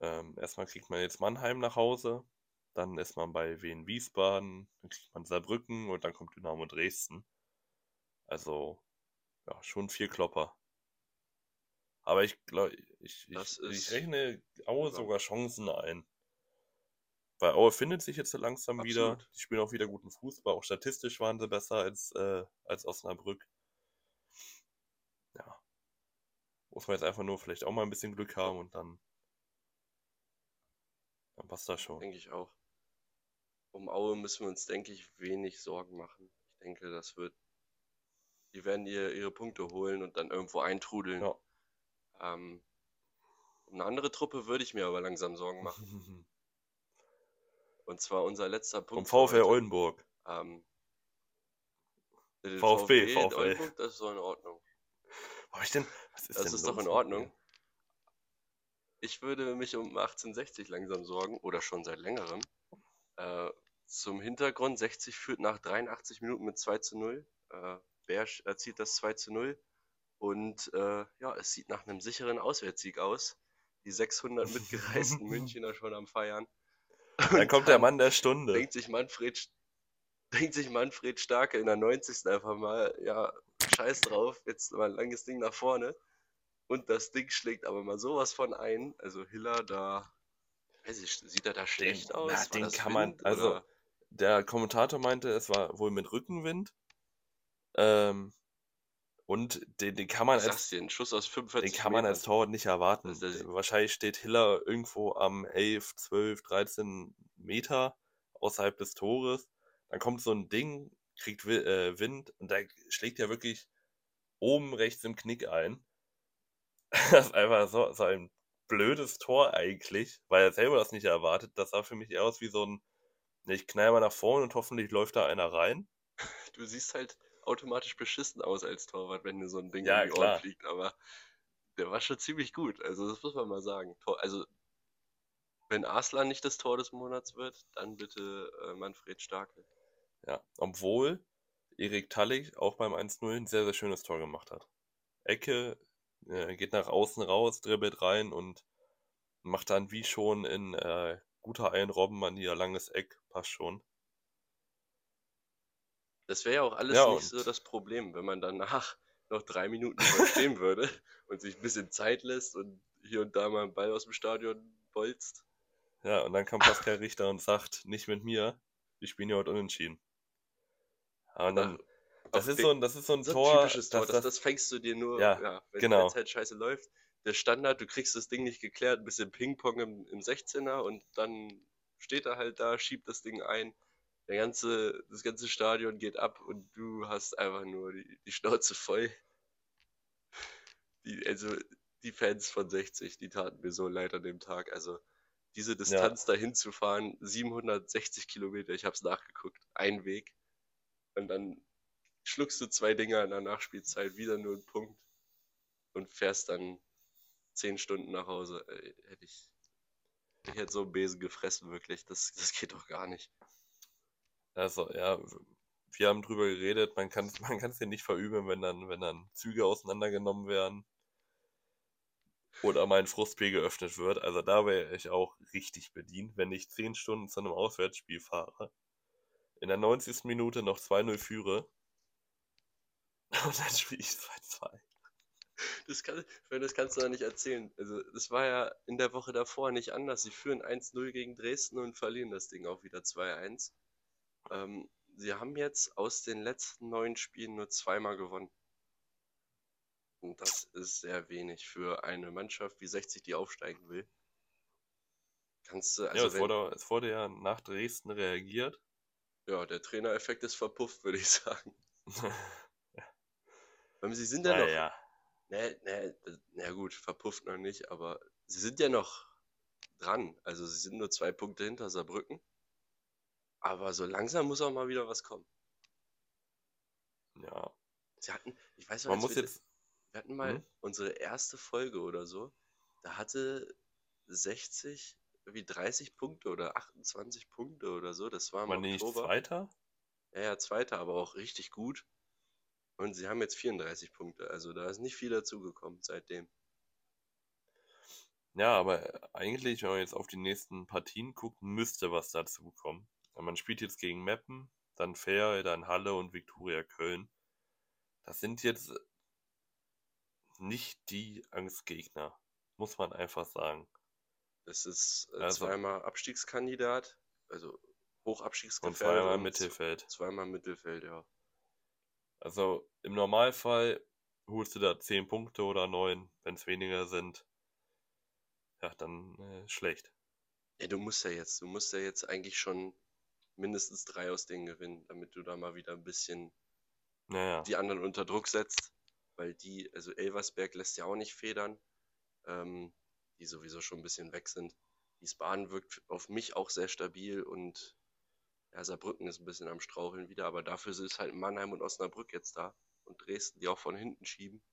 Ähm, erstmal kriegt man jetzt Mannheim nach Hause, dann ist man bei Wien Wiesbaden, dann kriegt man Saarbrücken und dann kommt Dynamo Dresden. Also, ja, schon vier Klopper. Aber ich glaube, ich, ich, ich rechne Aue über- sogar Chancen ein. Weil Aue findet sich jetzt so langsam wieder. Absolut. Die spielen auch wieder guten Fußball. Auch statistisch waren sie besser als, äh, als Osnabrück. Ja. Muss man jetzt einfach nur vielleicht auch mal ein bisschen Glück haben und dann, dann passt das schon. denke ich auch. Um Aue müssen wir uns, denke ich, wenig Sorgen machen. Ich denke, das wird. Die werden ihr, ihre Punkte holen und dann irgendwo eintrudeln. Ja. Ähm, um eine andere Truppe würde ich mir aber langsam Sorgen machen. Und zwar unser letzter Punkt. Vom VfL. Oldenburg. Ähm, VfB, VfL. Oldenburg, das ist so in Ordnung. Hab ich denn? Was ist Das denn ist doch in Ordnung. Ich würde mich um 1860 langsam sorgen, oder schon seit längerem. Äh, zum Hintergrund, 60 führt nach 83 Minuten mit 2 zu 0. Äh, Bersch erzielt das 2 zu 0. Und äh, ja, es sieht nach einem sicheren Auswärtssieg aus. Die 600 mitgereisten Münchner schon am Feiern. Dann Und kommt der dann Mann der Stunde. denkt sich Manfred, denkt sich Manfred Starke in der 90. einfach mal, ja, scheiß drauf, jetzt mal ein langes Ding nach vorne. Und das Ding schlägt aber mal sowas von ein. Also Hiller da, weiß ich, sieht er da schlecht aus? na, den kann man- Wind also, oder- Der Kommentator meinte, es war wohl mit Rückenwind. Ähm, und den, den kann man als ein Schuss aus 45 Den kann man als. Torwart nicht erwarten. Wahrscheinlich steht Hiller irgendwo am 11, 12, 13 Meter außerhalb des Tores. Dann kommt so ein Ding, kriegt äh, Wind und da schlägt er wirklich oben rechts im Knick ein. Das ist einfach so, so ein blödes Tor eigentlich, weil er selber das nicht erwartet. Das sah für mich eher aus wie so ein, ich knall mal nach vorne und hoffentlich läuft da einer rein. Du siehst halt automatisch beschissen aus als Torwart, wenn dir so ein Ding Ja, in die Ohren fliegt, aber der war schon ziemlich gut. Also das muss man mal sagen. Tor, also wenn Arslan nicht das Tor des Monats wird, dann bitte äh, Manfred Starke. Ja, obwohl Erik Tallig auch beim 1-0 ein sehr, sehr schönes Tor gemacht hat. Ecke, äh, geht nach außen raus, dribbelt rein und macht dann wie schon in äh, guter Einrobbenmanier langes Eck, passt schon. Das wäre ja auch alles Ja, nicht so das Problem, wenn man danach noch drei Minuten stehen würde und sich ein bisschen Zeit lässt und hier und da mal einen Ball aus dem Stadion bolzt. Ja, und dann kommt Pascal Richter und sagt, nicht mit mir, wir spielen ja heute unentschieden. Und dann, das Auch ist so ein, das ist so ein so Tor, typisches Tor, das, das, das, das fängst du dir nur, Ja, ja, wenn genau. es halt scheiße läuft. Der Standard, du kriegst das Ding nicht geklärt, ein bisschen Ping-Pong im, im 16er und dann steht er halt da, schiebt das Ding ein. Der ganze, das ganze Stadion geht ab und du hast einfach nur die, die Schnauze voll. Die, also die Fans von 60, die taten mir so leid an dem Tag. Also diese Distanz dahin zu fahren, 760 Kilometer, ich habe es nachgeguckt, ein Weg. Und dann schluckst du zwei Dinger in der Nachspielzeit, wieder nur einen Punkt und fährst dann zehn Stunden nach Hause. Ey, hätte ich, ich hätte so einen Besen gefressen, wirklich. Das, das geht doch gar nicht. Also, ja, wir haben drüber geredet, man kann es man kann's dir nicht verübeln, wenn dann, wenn dann Züge auseinandergenommen werden oder mein Frustpegel geöffnet wird. Also da wäre ich auch richtig bedient, wenn ich 10 Stunden zu einem Auswärtsspiel fahre, in der 90. Minute noch 2-0 führe und dann spiele ich 2-2. Das, kann, das kannst du doch nicht erzählen. Also, das war ja in der Woche davor nicht anders. Sie führen 1-0 gegen Dresden und verlieren das Ding auch wieder 2-1. Ähm, sie haben jetzt aus den letzten neun Spielen nur zweimal gewonnen. Und das ist sehr wenig für eine Mannschaft wie 60, die aufsteigen will. Kannst du, Ja, also es wenn, wurde, es wurde ja nach Dresden reagiert. ja, der Trainereffekt ist verpufft, würde ich sagen. Weil sie sind ja noch, naja, Ne, ne, na gut, verpufft noch nicht, aber sie sind ja noch dran. Also sie sind nur zwei Punkte hinter Saarbrücken. Aber so langsam muss auch mal wieder was kommen. ja. Sie hatten, ich weiß Man noch, muss wir, jetzt, wir hatten mal Mhm. unsere erste Folge oder so. Da hatte 60 wie 30 Punkte oder 28 Punkte oder so. Das war im man nicht Oktober. Zweiter? Ja, ja, Zweiter, aber auch richtig gut. Und sie haben jetzt 34 Punkte. Also da ist nicht viel dazugekommen seitdem. Ja, aber eigentlich, wenn man jetzt auf die nächsten Partien guckt, müsste was dazu kommen. Man spielt jetzt gegen Meppen, dann Fair, dann Halle und Viktoria Köln. Das sind jetzt nicht die Angstgegner, muss man einfach sagen. Das ist äh, Also- zweimal Abstiegskandidat, also Und Hochabstiegsgefährdet zweimal und Mittelfeld. zweimal Mittelfeld, ja. Also im Normalfall holst du da 10 Punkte oder 9, wenn es weniger sind. Ja, dann äh, schlecht. Ja, du musst ja jetzt, du musst ja jetzt eigentlich schon mindestens drei aus denen gewinnen, damit du da mal wieder ein bisschen Naja, die anderen unter Druck setzt, weil die, also Elversberg lässt ja auch nicht federn, ähm, die sowieso schon ein bisschen weg sind. Wiesbaden wirkt auf mich auch sehr stabil und ja, Saarbrücken ist ein bisschen am Straucheln wieder, aber dafür ist halt Mannheim und Osnabrück jetzt da und Dresden, die auch von hinten schieben.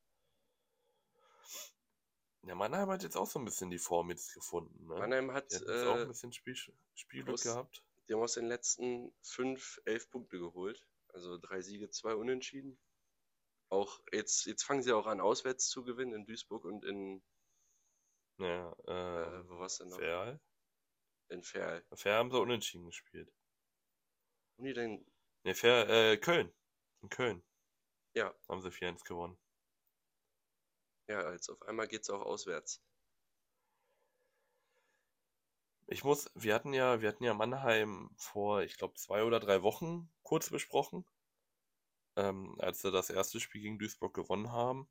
Ja, Mannheim hat jetzt auch so ein bisschen die Form jetzt gefunden. Ne? Mannheim hat hatten jetzt auch äh, ein bisschen Spiel, Spielglück gehabt. Die haben aus den letzten fünf, elf Punkte geholt. Also drei Siege, zwei Unentschieden. Auch jetzt, jetzt fangen sie auch an, auswärts zu gewinnen in Duisburg und in, Ja, äh, äh, wo war's denn noch? Fair. In Ferl. Fair haben sie unentschieden gespielt. Haben die denn, Ne, Fair, äh, Köln. In Köln ja, haben sie 4-1 gewonnen. ja, als auf einmal geht's auch auswärts. Ich muss, wir hatten ja, wir hatten ja Mannheim vor, ich glaube, zwei oder drei Wochen kurz besprochen, ähm, als sie das erste Spiel gegen Duisburg gewonnen haben.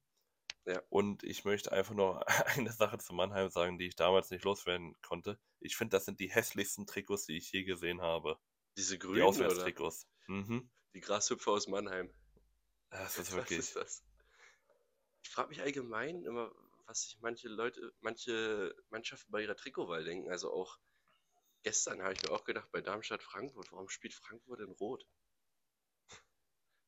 Ja. Und ich möchte einfach nur eine Sache zu Mannheim sagen, die ich damals nicht loswerden konnte. Ich finde, das sind die hässlichsten Trikots, die ich je gesehen habe. Diese Die Grünen oder Auswärtstrikots. Mhm. die Grashüpfer aus Mannheim. Das ist Was wirklich. ist das? Ich frage mich allgemein immer, was sich manche Leute, manche Mannschaften bei ihrer Trikotwahl denken. Also auch gestern habe ich mir auch gedacht, bei Darmstadt-Frankfurt, warum spielt Frankfurt in Rot?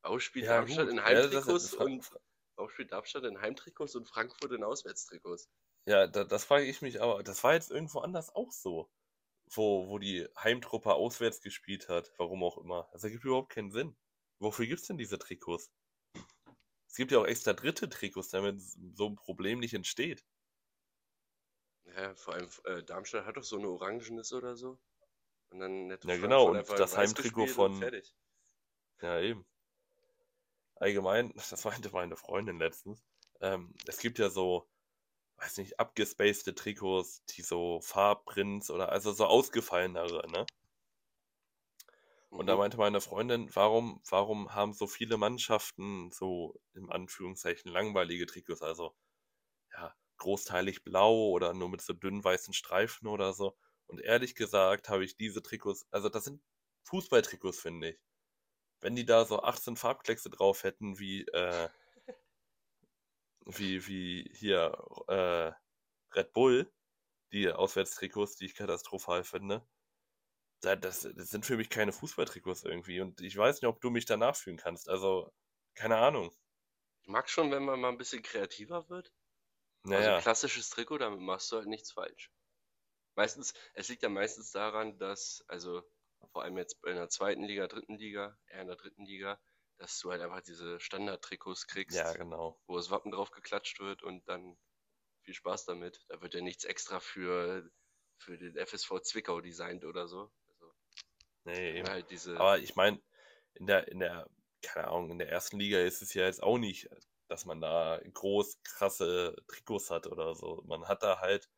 Warum spielt Ja, Darmstadt gut. in Ja, Heimtrikots Fra- und warum spielt Darmstadt in Heimtrikots und Frankfurt in Auswärtstrikots? Ja, da, das frage ich mich aber. Das war jetzt irgendwo anders auch so. Wo, wo die Heimtruppe auswärts gespielt hat, warum auch immer. Das ergibt überhaupt keinen Sinn. Wofür gibt's denn diese Trikots? Es gibt ja auch extra dritte Trikots, damit so ein Problem nicht entsteht. Ja, vor allem äh, Darmstadt hat doch so eine Orangenes oder so. Und dann hätte Ja, genau, und das Heimtrikot von-. Ja, eben. Allgemein, das meinte meine Freundin letztens, ähm, es gibt ja so, weiß nicht, abgespacede Trikots, die so Farbprints oder also so ausgefallenere, ne? Und da Mhm. meinte meine Freundin, warum, warum haben so viele Mannschaften so im Anführungszeichen langweilige Trikots, also ja, großteilig blau oder nur mit so dünnen weißen Streifen oder so. Und ehrlich gesagt habe ich diese Trikots, also das sind Fußballtrikots, finde ich. Wenn die da so 18 Farbkleckse drauf hätten, wie, äh, wie, wie hier äh, Red Bull, die Auswärtstrikots, die ich katastrophal finde, das, das sind für mich keine Fußballtrikots irgendwie. Und ich weiß nicht, ob du mich danach fühlen kannst. Also, keine Ahnung. Ich mag schon, wenn man mal ein bisschen kreativer wird. Also Naja, klassisches Trikot, damit machst du halt nichts falsch. Meistens, es liegt ja meistens daran, dass, also vor allem jetzt in der zweiten Liga, dritten Liga, eher in der dritten Liga, dass du halt einfach diese Standard-Trikots kriegst, ja, genau. wo das Wappen drauf geklatscht wird und dann viel Spaß damit. Da wird ja nichts extra für, für den FSV Zwickau designt oder so. Nee, eben. halt diese, Aber ich meine, in der, in der, keine Ahnung, in der ersten Liga ist es ja jetzt auch nicht, dass man da groß krasse Trikots hat oder so. Man hat da halt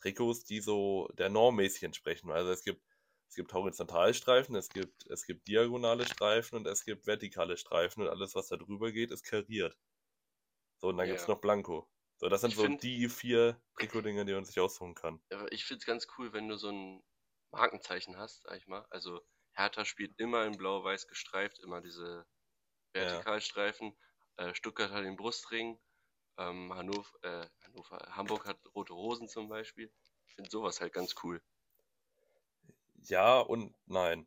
Trikots, die so der Norm mäßig entsprechen. Also es gibt, es gibt Horizontalstreifen, es gibt, es gibt diagonale Streifen und es gibt vertikale Streifen und alles, was da drüber geht, ist kariert. So, und dann Ja. noch Blanko. So, das sind Ich so find- die vier Trikotdinger, die man sich aussuchen kann. Ja, ich finde es ganz cool, wenn du so ein Markenzeichen hast, sag ich mal. Also Hertha spielt immer in blau-weiß gestreift, immer diese Ja. Vertikalstreifen. Äh, Stuttgart hat den Brustring. Ähm, Hannover, äh, Hannover, Hamburg hat rote Hosen zum Beispiel. Ich finde sowas halt ganz cool. Ja und nein.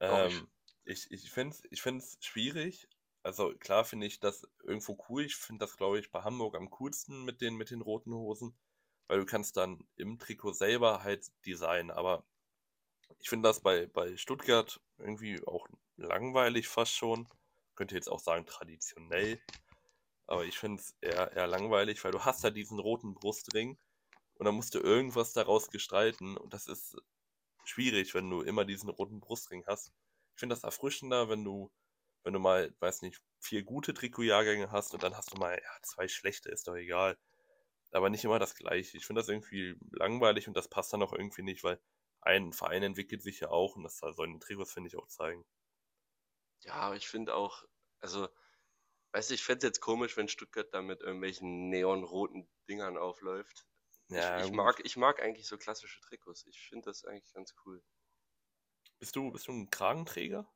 Ähm, ich ich finde es ich find's schwierig. Also klar finde ich das irgendwo cool. Ich finde das, glaube ich, bei Hamburg am coolsten mit den, mit den roten Hosen, weil du kannst dann im Trikot selber halt designen. Aber ich finde das bei, bei Stuttgart irgendwie auch langweilig fast schon. Könnte jetzt auch sagen traditionell. Aber ich finde es eher, eher langweilig, weil du hast ja diesen roten Brustring und dann musst du irgendwas daraus gestalten und das ist schwierig, wenn du immer diesen roten Brustring hast. Ich finde das erfrischender, wenn du, wenn du mal, weiß nicht, vier gute Trikotjahrgänge hast und dann hast du mal, ja, zwei schlechte, ist doch egal. Aber nicht immer das gleiche. Ich finde das irgendwie langweilig und das passt dann auch irgendwie nicht, weil ein Verein entwickelt sich ja auch und das sollen die Trikots, finde ich, auch zeigen. Ja, aber ich finde auch, also, weißt du, ich fände es jetzt komisch, wenn Stuttgart da mit irgendwelchen neonroten Dingern aufläuft. Ja, ich, ich mag, ich mag eigentlich so klassische Trikots. Ich finde das eigentlich ganz cool. Bist du, bist du ein Kragenträger?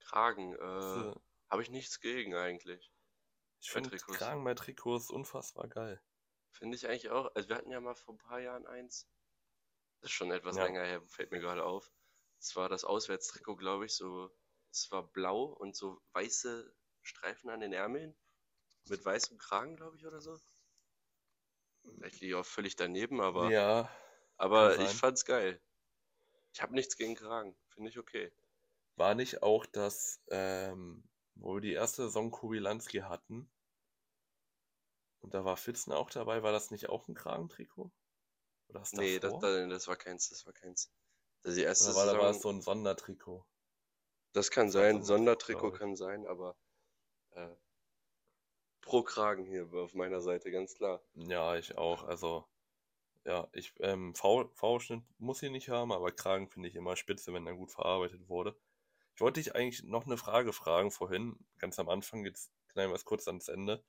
Kragen, äh, Also, habe ich nichts gegen eigentlich. ich finde. Kragen bei Trikots unfassbar geil. Finde ich eigentlich auch. Also wir hatten ja mal vor ein paar Jahren eins. Das ist schon etwas Ja. länger her, fällt mir gerade auf. Es war das Auswärtstrikot, glaube ich, so, es war blau und so weiße Streifen an den Ärmeln mit weißem Kragen, glaube ich, oder so. Vielleicht liege ich auch völlig daneben, aber, Ja, aber ich fand's geil. Ich habe nichts gegen Kragen, finde ich okay. war nicht auch das, ähm, wo wir die erste Saison Kubilanski hatten und da war Fitzen auch dabei, war das nicht auch ein Kragentrikot? Oder das Nee, das, das, das war keins, das war keins. Also die erste Oder war, da war es Saison, so ein Sondertrikot? das kann Das sein, Sondertrikot, kann sein, aber äh, pro Kragen hier auf meiner Seite, ganz klar. Ja, ich auch. Also, ja, ich, ähm, V-Schnitt muss ich nicht haben, aber Kragen finde ich immer spitze, wenn er gut verarbeitet wurde. Ich wollte dich eigentlich noch eine Frage fragen vorhin, ganz am Anfang, jetzt knallen wir es kurz ans Ende.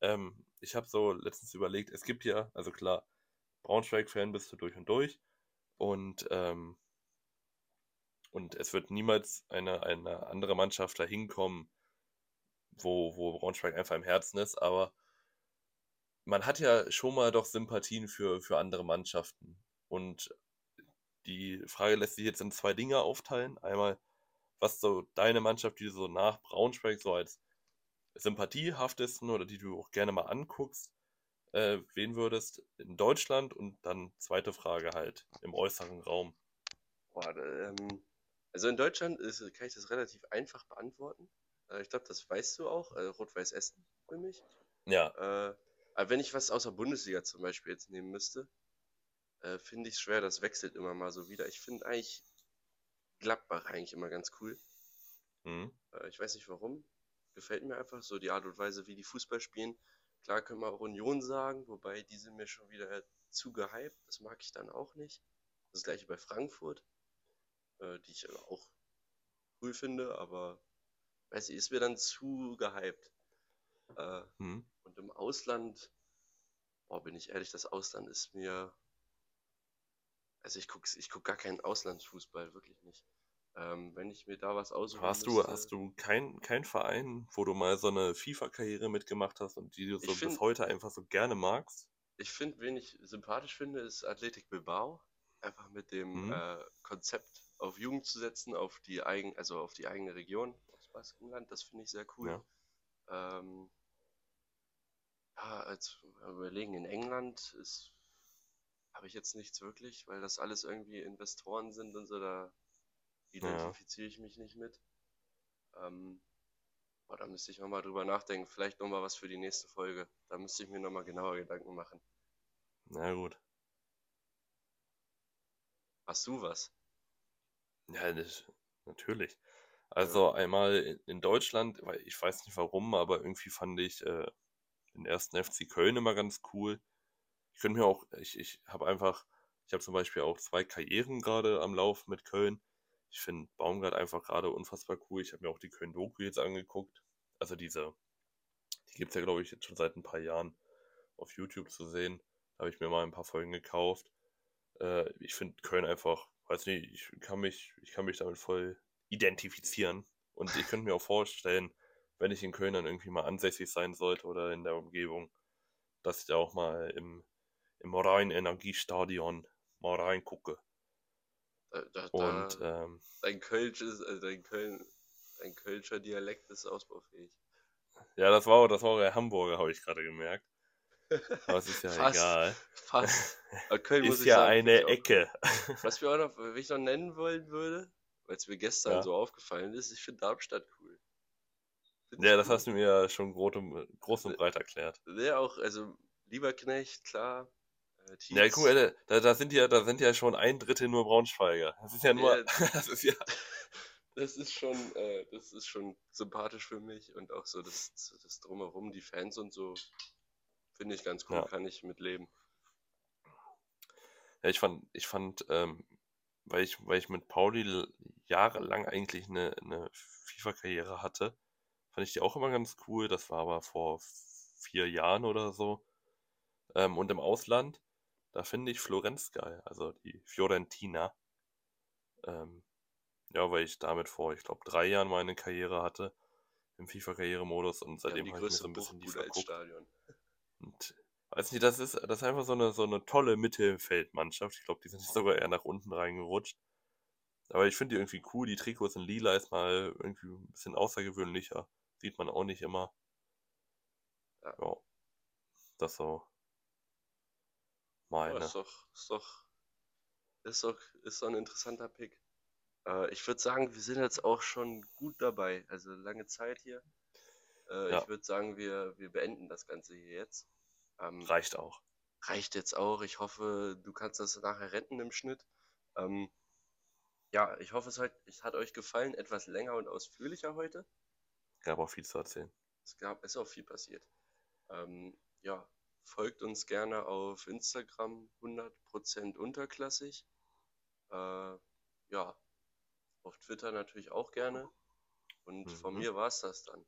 Ähm, ich habe so letztens überlegt, es gibt ja, also klar, Braunschweig-Fan bist du durch und durch und, ähm, und es wird niemals eine, eine andere Mannschaft dahin kommen, wo, wo Braunschweig einfach im Herzen ist, aber man hat ja schon mal doch Sympathien für, für andere Mannschaften. Und die Frage lässt sich jetzt in zwei Dinge aufteilen. Einmal, was so deine Mannschaft, die du so nach Braunschweig so als sympathiehaftesten oder die du auch gerne mal anguckst, äh, wählen würdest in Deutschland und dann zweite Frage halt im äußeren Raum. Boah, ähm, also in Deutschland ist, kann ich das relativ einfach beantworten. Äh, ich glaube, das weißt du auch. Äh, Rot-Weiß Essen für mich. Ja, Äh, aber wenn ich was außer Bundesliga zum Beispiel jetzt nehmen müsste, äh, finde ich es schwer. Das wechselt immer mal so wieder. Ich finde eigentlich Gladbach eigentlich immer ganz cool. hm, Äh, ich weiß nicht warum. Gefällt mir einfach so die Art und Weise, wie die Fußball spielen. Klar können wir auch Union sagen, wobei die sind mir schon wieder zu gehypt. Das mag ich dann auch nicht. Das gleiche bei Frankfurt, äh, die ich auch cool finde, aber weiß ich, ist mir dann zu gehypt. Äh, hm. und im Ausland, boah, bin ich ehrlich, das Ausland ist mir. Also ich gucke ich guck gar keinen Auslandsfußball, wirklich nicht. Ähm, wenn ich mir da was aussuchen Hast du, müsste, hast du kein, kein Verein, wo du mal so eine FIFA-Karriere mitgemacht hast und die du so Ich bis find- heute einfach so gerne magst? Ich finde, wen ich sympathisch finde, ist Athletic Bilbao. Einfach mit dem Mhm. äh, Konzept auf Jugend zu setzen, auf die eigen, also auf die eigene Region aus Baskenland. Das finde ich sehr cool. Ja. Ähm, ja, als überlegen, in England ist habe ich jetzt nichts wirklich, weil das alles irgendwie Investoren sind und so, da identifiziere ich mich nicht mit. Ähm, boah, da müsste ich nochmal drüber nachdenken. Vielleicht nochmal was für die nächste Folge. Da müsste ich mir nochmal genauer Gedanken machen. Na gut. Hast du was? Ja, das, natürlich. Also einmal in- in Deutschland, weil ich weiß nicht warum, aber irgendwie fand ich äh, den ersten FC Köln immer ganz cool. Ich könnte mir auch, ich, ich habe einfach, ich habe zum Beispiel auch zwei Karrieren gerade am Lauf mit Köln. Ich finde Baumgart einfach gerade unfassbar cool. Ich habe mir auch die Köln-Doku jetzt angeguckt. Also diese, die gibt es ja, glaube ich, jetzt schon seit ein paar Jahren auf YouTube zu sehen. Da habe ich mir mal ein paar Folgen gekauft. Äh, ich finde Köln einfach, weiß nicht, ich kann mich, ich kann mich damit voll identifizieren. Und ich könnte mir auch vorstellen, wenn ich in Köln dann irgendwie mal ansässig sein sollte oder in der Umgebung, dass ich da auch mal im, im Rhein-Energiestadion mal reingucke. Da, da, Und ähm, dein Kölsch ist, also dein Köln, dein Kölscher Dialekt ist ausbaufähig. ja, das war, auch- das war auch der Hamburger, habe ich gerade gemerkt. Aber es ist ja Fast. egal. Fast. Aber Köln Ist ja sagen, eine Ecke. auch, was wir auch noch, was ich noch nennen wollen würde, weil es mir gestern Ja. so aufgefallen ist, ich finde Darmstadt cool. Find Ja, das cool. hast du mir ja schon groß und, groß und breit erklärt. Ja, auch, also Lieberknecht, klar. Äh, Ja, Tietz. guck mal, da, da sind ja, da sind ja schon ein Drittel nur Braunschweiger. Das ist ja nur, Ja. das ist ja, Das ist schon, äh, das ist schon sympathisch für mich und auch so das, das Drumherum, die Fans und so, finde ich ganz cool, Ja. kann ich mitleben. ja, ich fand, ich fand, ähm, weil ich, weil ich mit Pauli jahrelang eigentlich eine, eine FIFA-Karriere hatte, fand ich die auch immer ganz cool. Das war aber vor vier Jahren oder so. Ähm, und im Ausland, da finde ich Florenz geil, also die Fiorentina. Ähm, ja, weil ich damit vor, ich glaube, drei Jahren meine Karriere hatte im FIFA-Karrieremodus und seitdem habe ich mir so ein bisschen die verguckt. Und Weiß nicht, das ist, das ist einfach so eine, so eine tolle Mittelfeldmannschaft. Ich glaube, die sind sogar eher nach unten reingerutscht. Aber ich finde die irgendwie cool. Die Trikots in lila ist mal irgendwie ein bisschen außergewöhnlicher. Sieht man auch nicht immer. Ja. Ja. Das so. Meine. ist doch, ist doch, ist doch, ist doch ein interessanter Pick. Äh, ich würde sagen, wir sind jetzt auch schon gut dabei. Also lange Zeit hier. Äh, Ja. ich würde sagen, wir, wir beenden das Ganze hier jetzt. Ähm, Reicht auch. reicht jetzt auch. Ich hoffe, du kannst das nachher retten im Schnitt. Ähm, ja, ich hoffe, es hat, es hat euch gefallen. Etwas länger und ausführlicher heute. Gab auch viel zu erzählen. Es gab, ist auch viel passiert. Ähm, ja, folgt uns gerne auf Instagram 100% unterklassig. Äh, ja, auf Twitter natürlich auch gerne. Und von Mhm. mir war es das dann.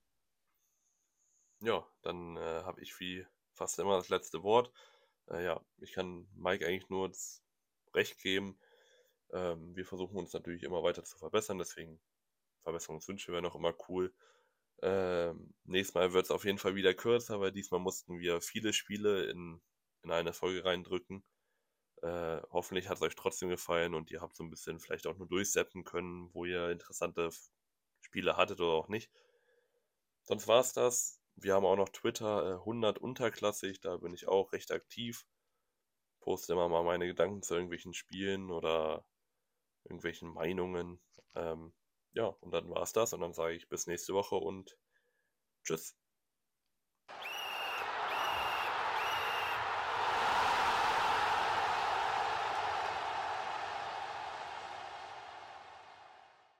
Ja, dann äh, habe ich wie fast immer das letzte Wort. Äh, ja, ich kann Mike eigentlich nur das Recht geben. Ähm, wir versuchen uns natürlich immer weiter zu verbessern, deswegen Verbesserungswünsche wären auch immer cool. Ähm, nächstes Mal wird es auf jeden Fall wieder kürzer, weil diesmal mussten wir viele Spiele in, in eine Folge reindrücken. Äh, hoffentlich hat es euch trotzdem gefallen und ihr habt so ein bisschen vielleicht auch nur durchsetzen können, wo ihr interessante Spiele hattet oder auch nicht. Sonst war es das. Wir haben auch noch Twitter äh, 100 unterklassig, da bin ich auch recht aktiv. Poste immer mal meine Gedanken zu irgendwelchen Spielen oder irgendwelchen Meinungen. Ähm, ja, und dann war es das und dann sage ich bis nächste Woche und tschüss.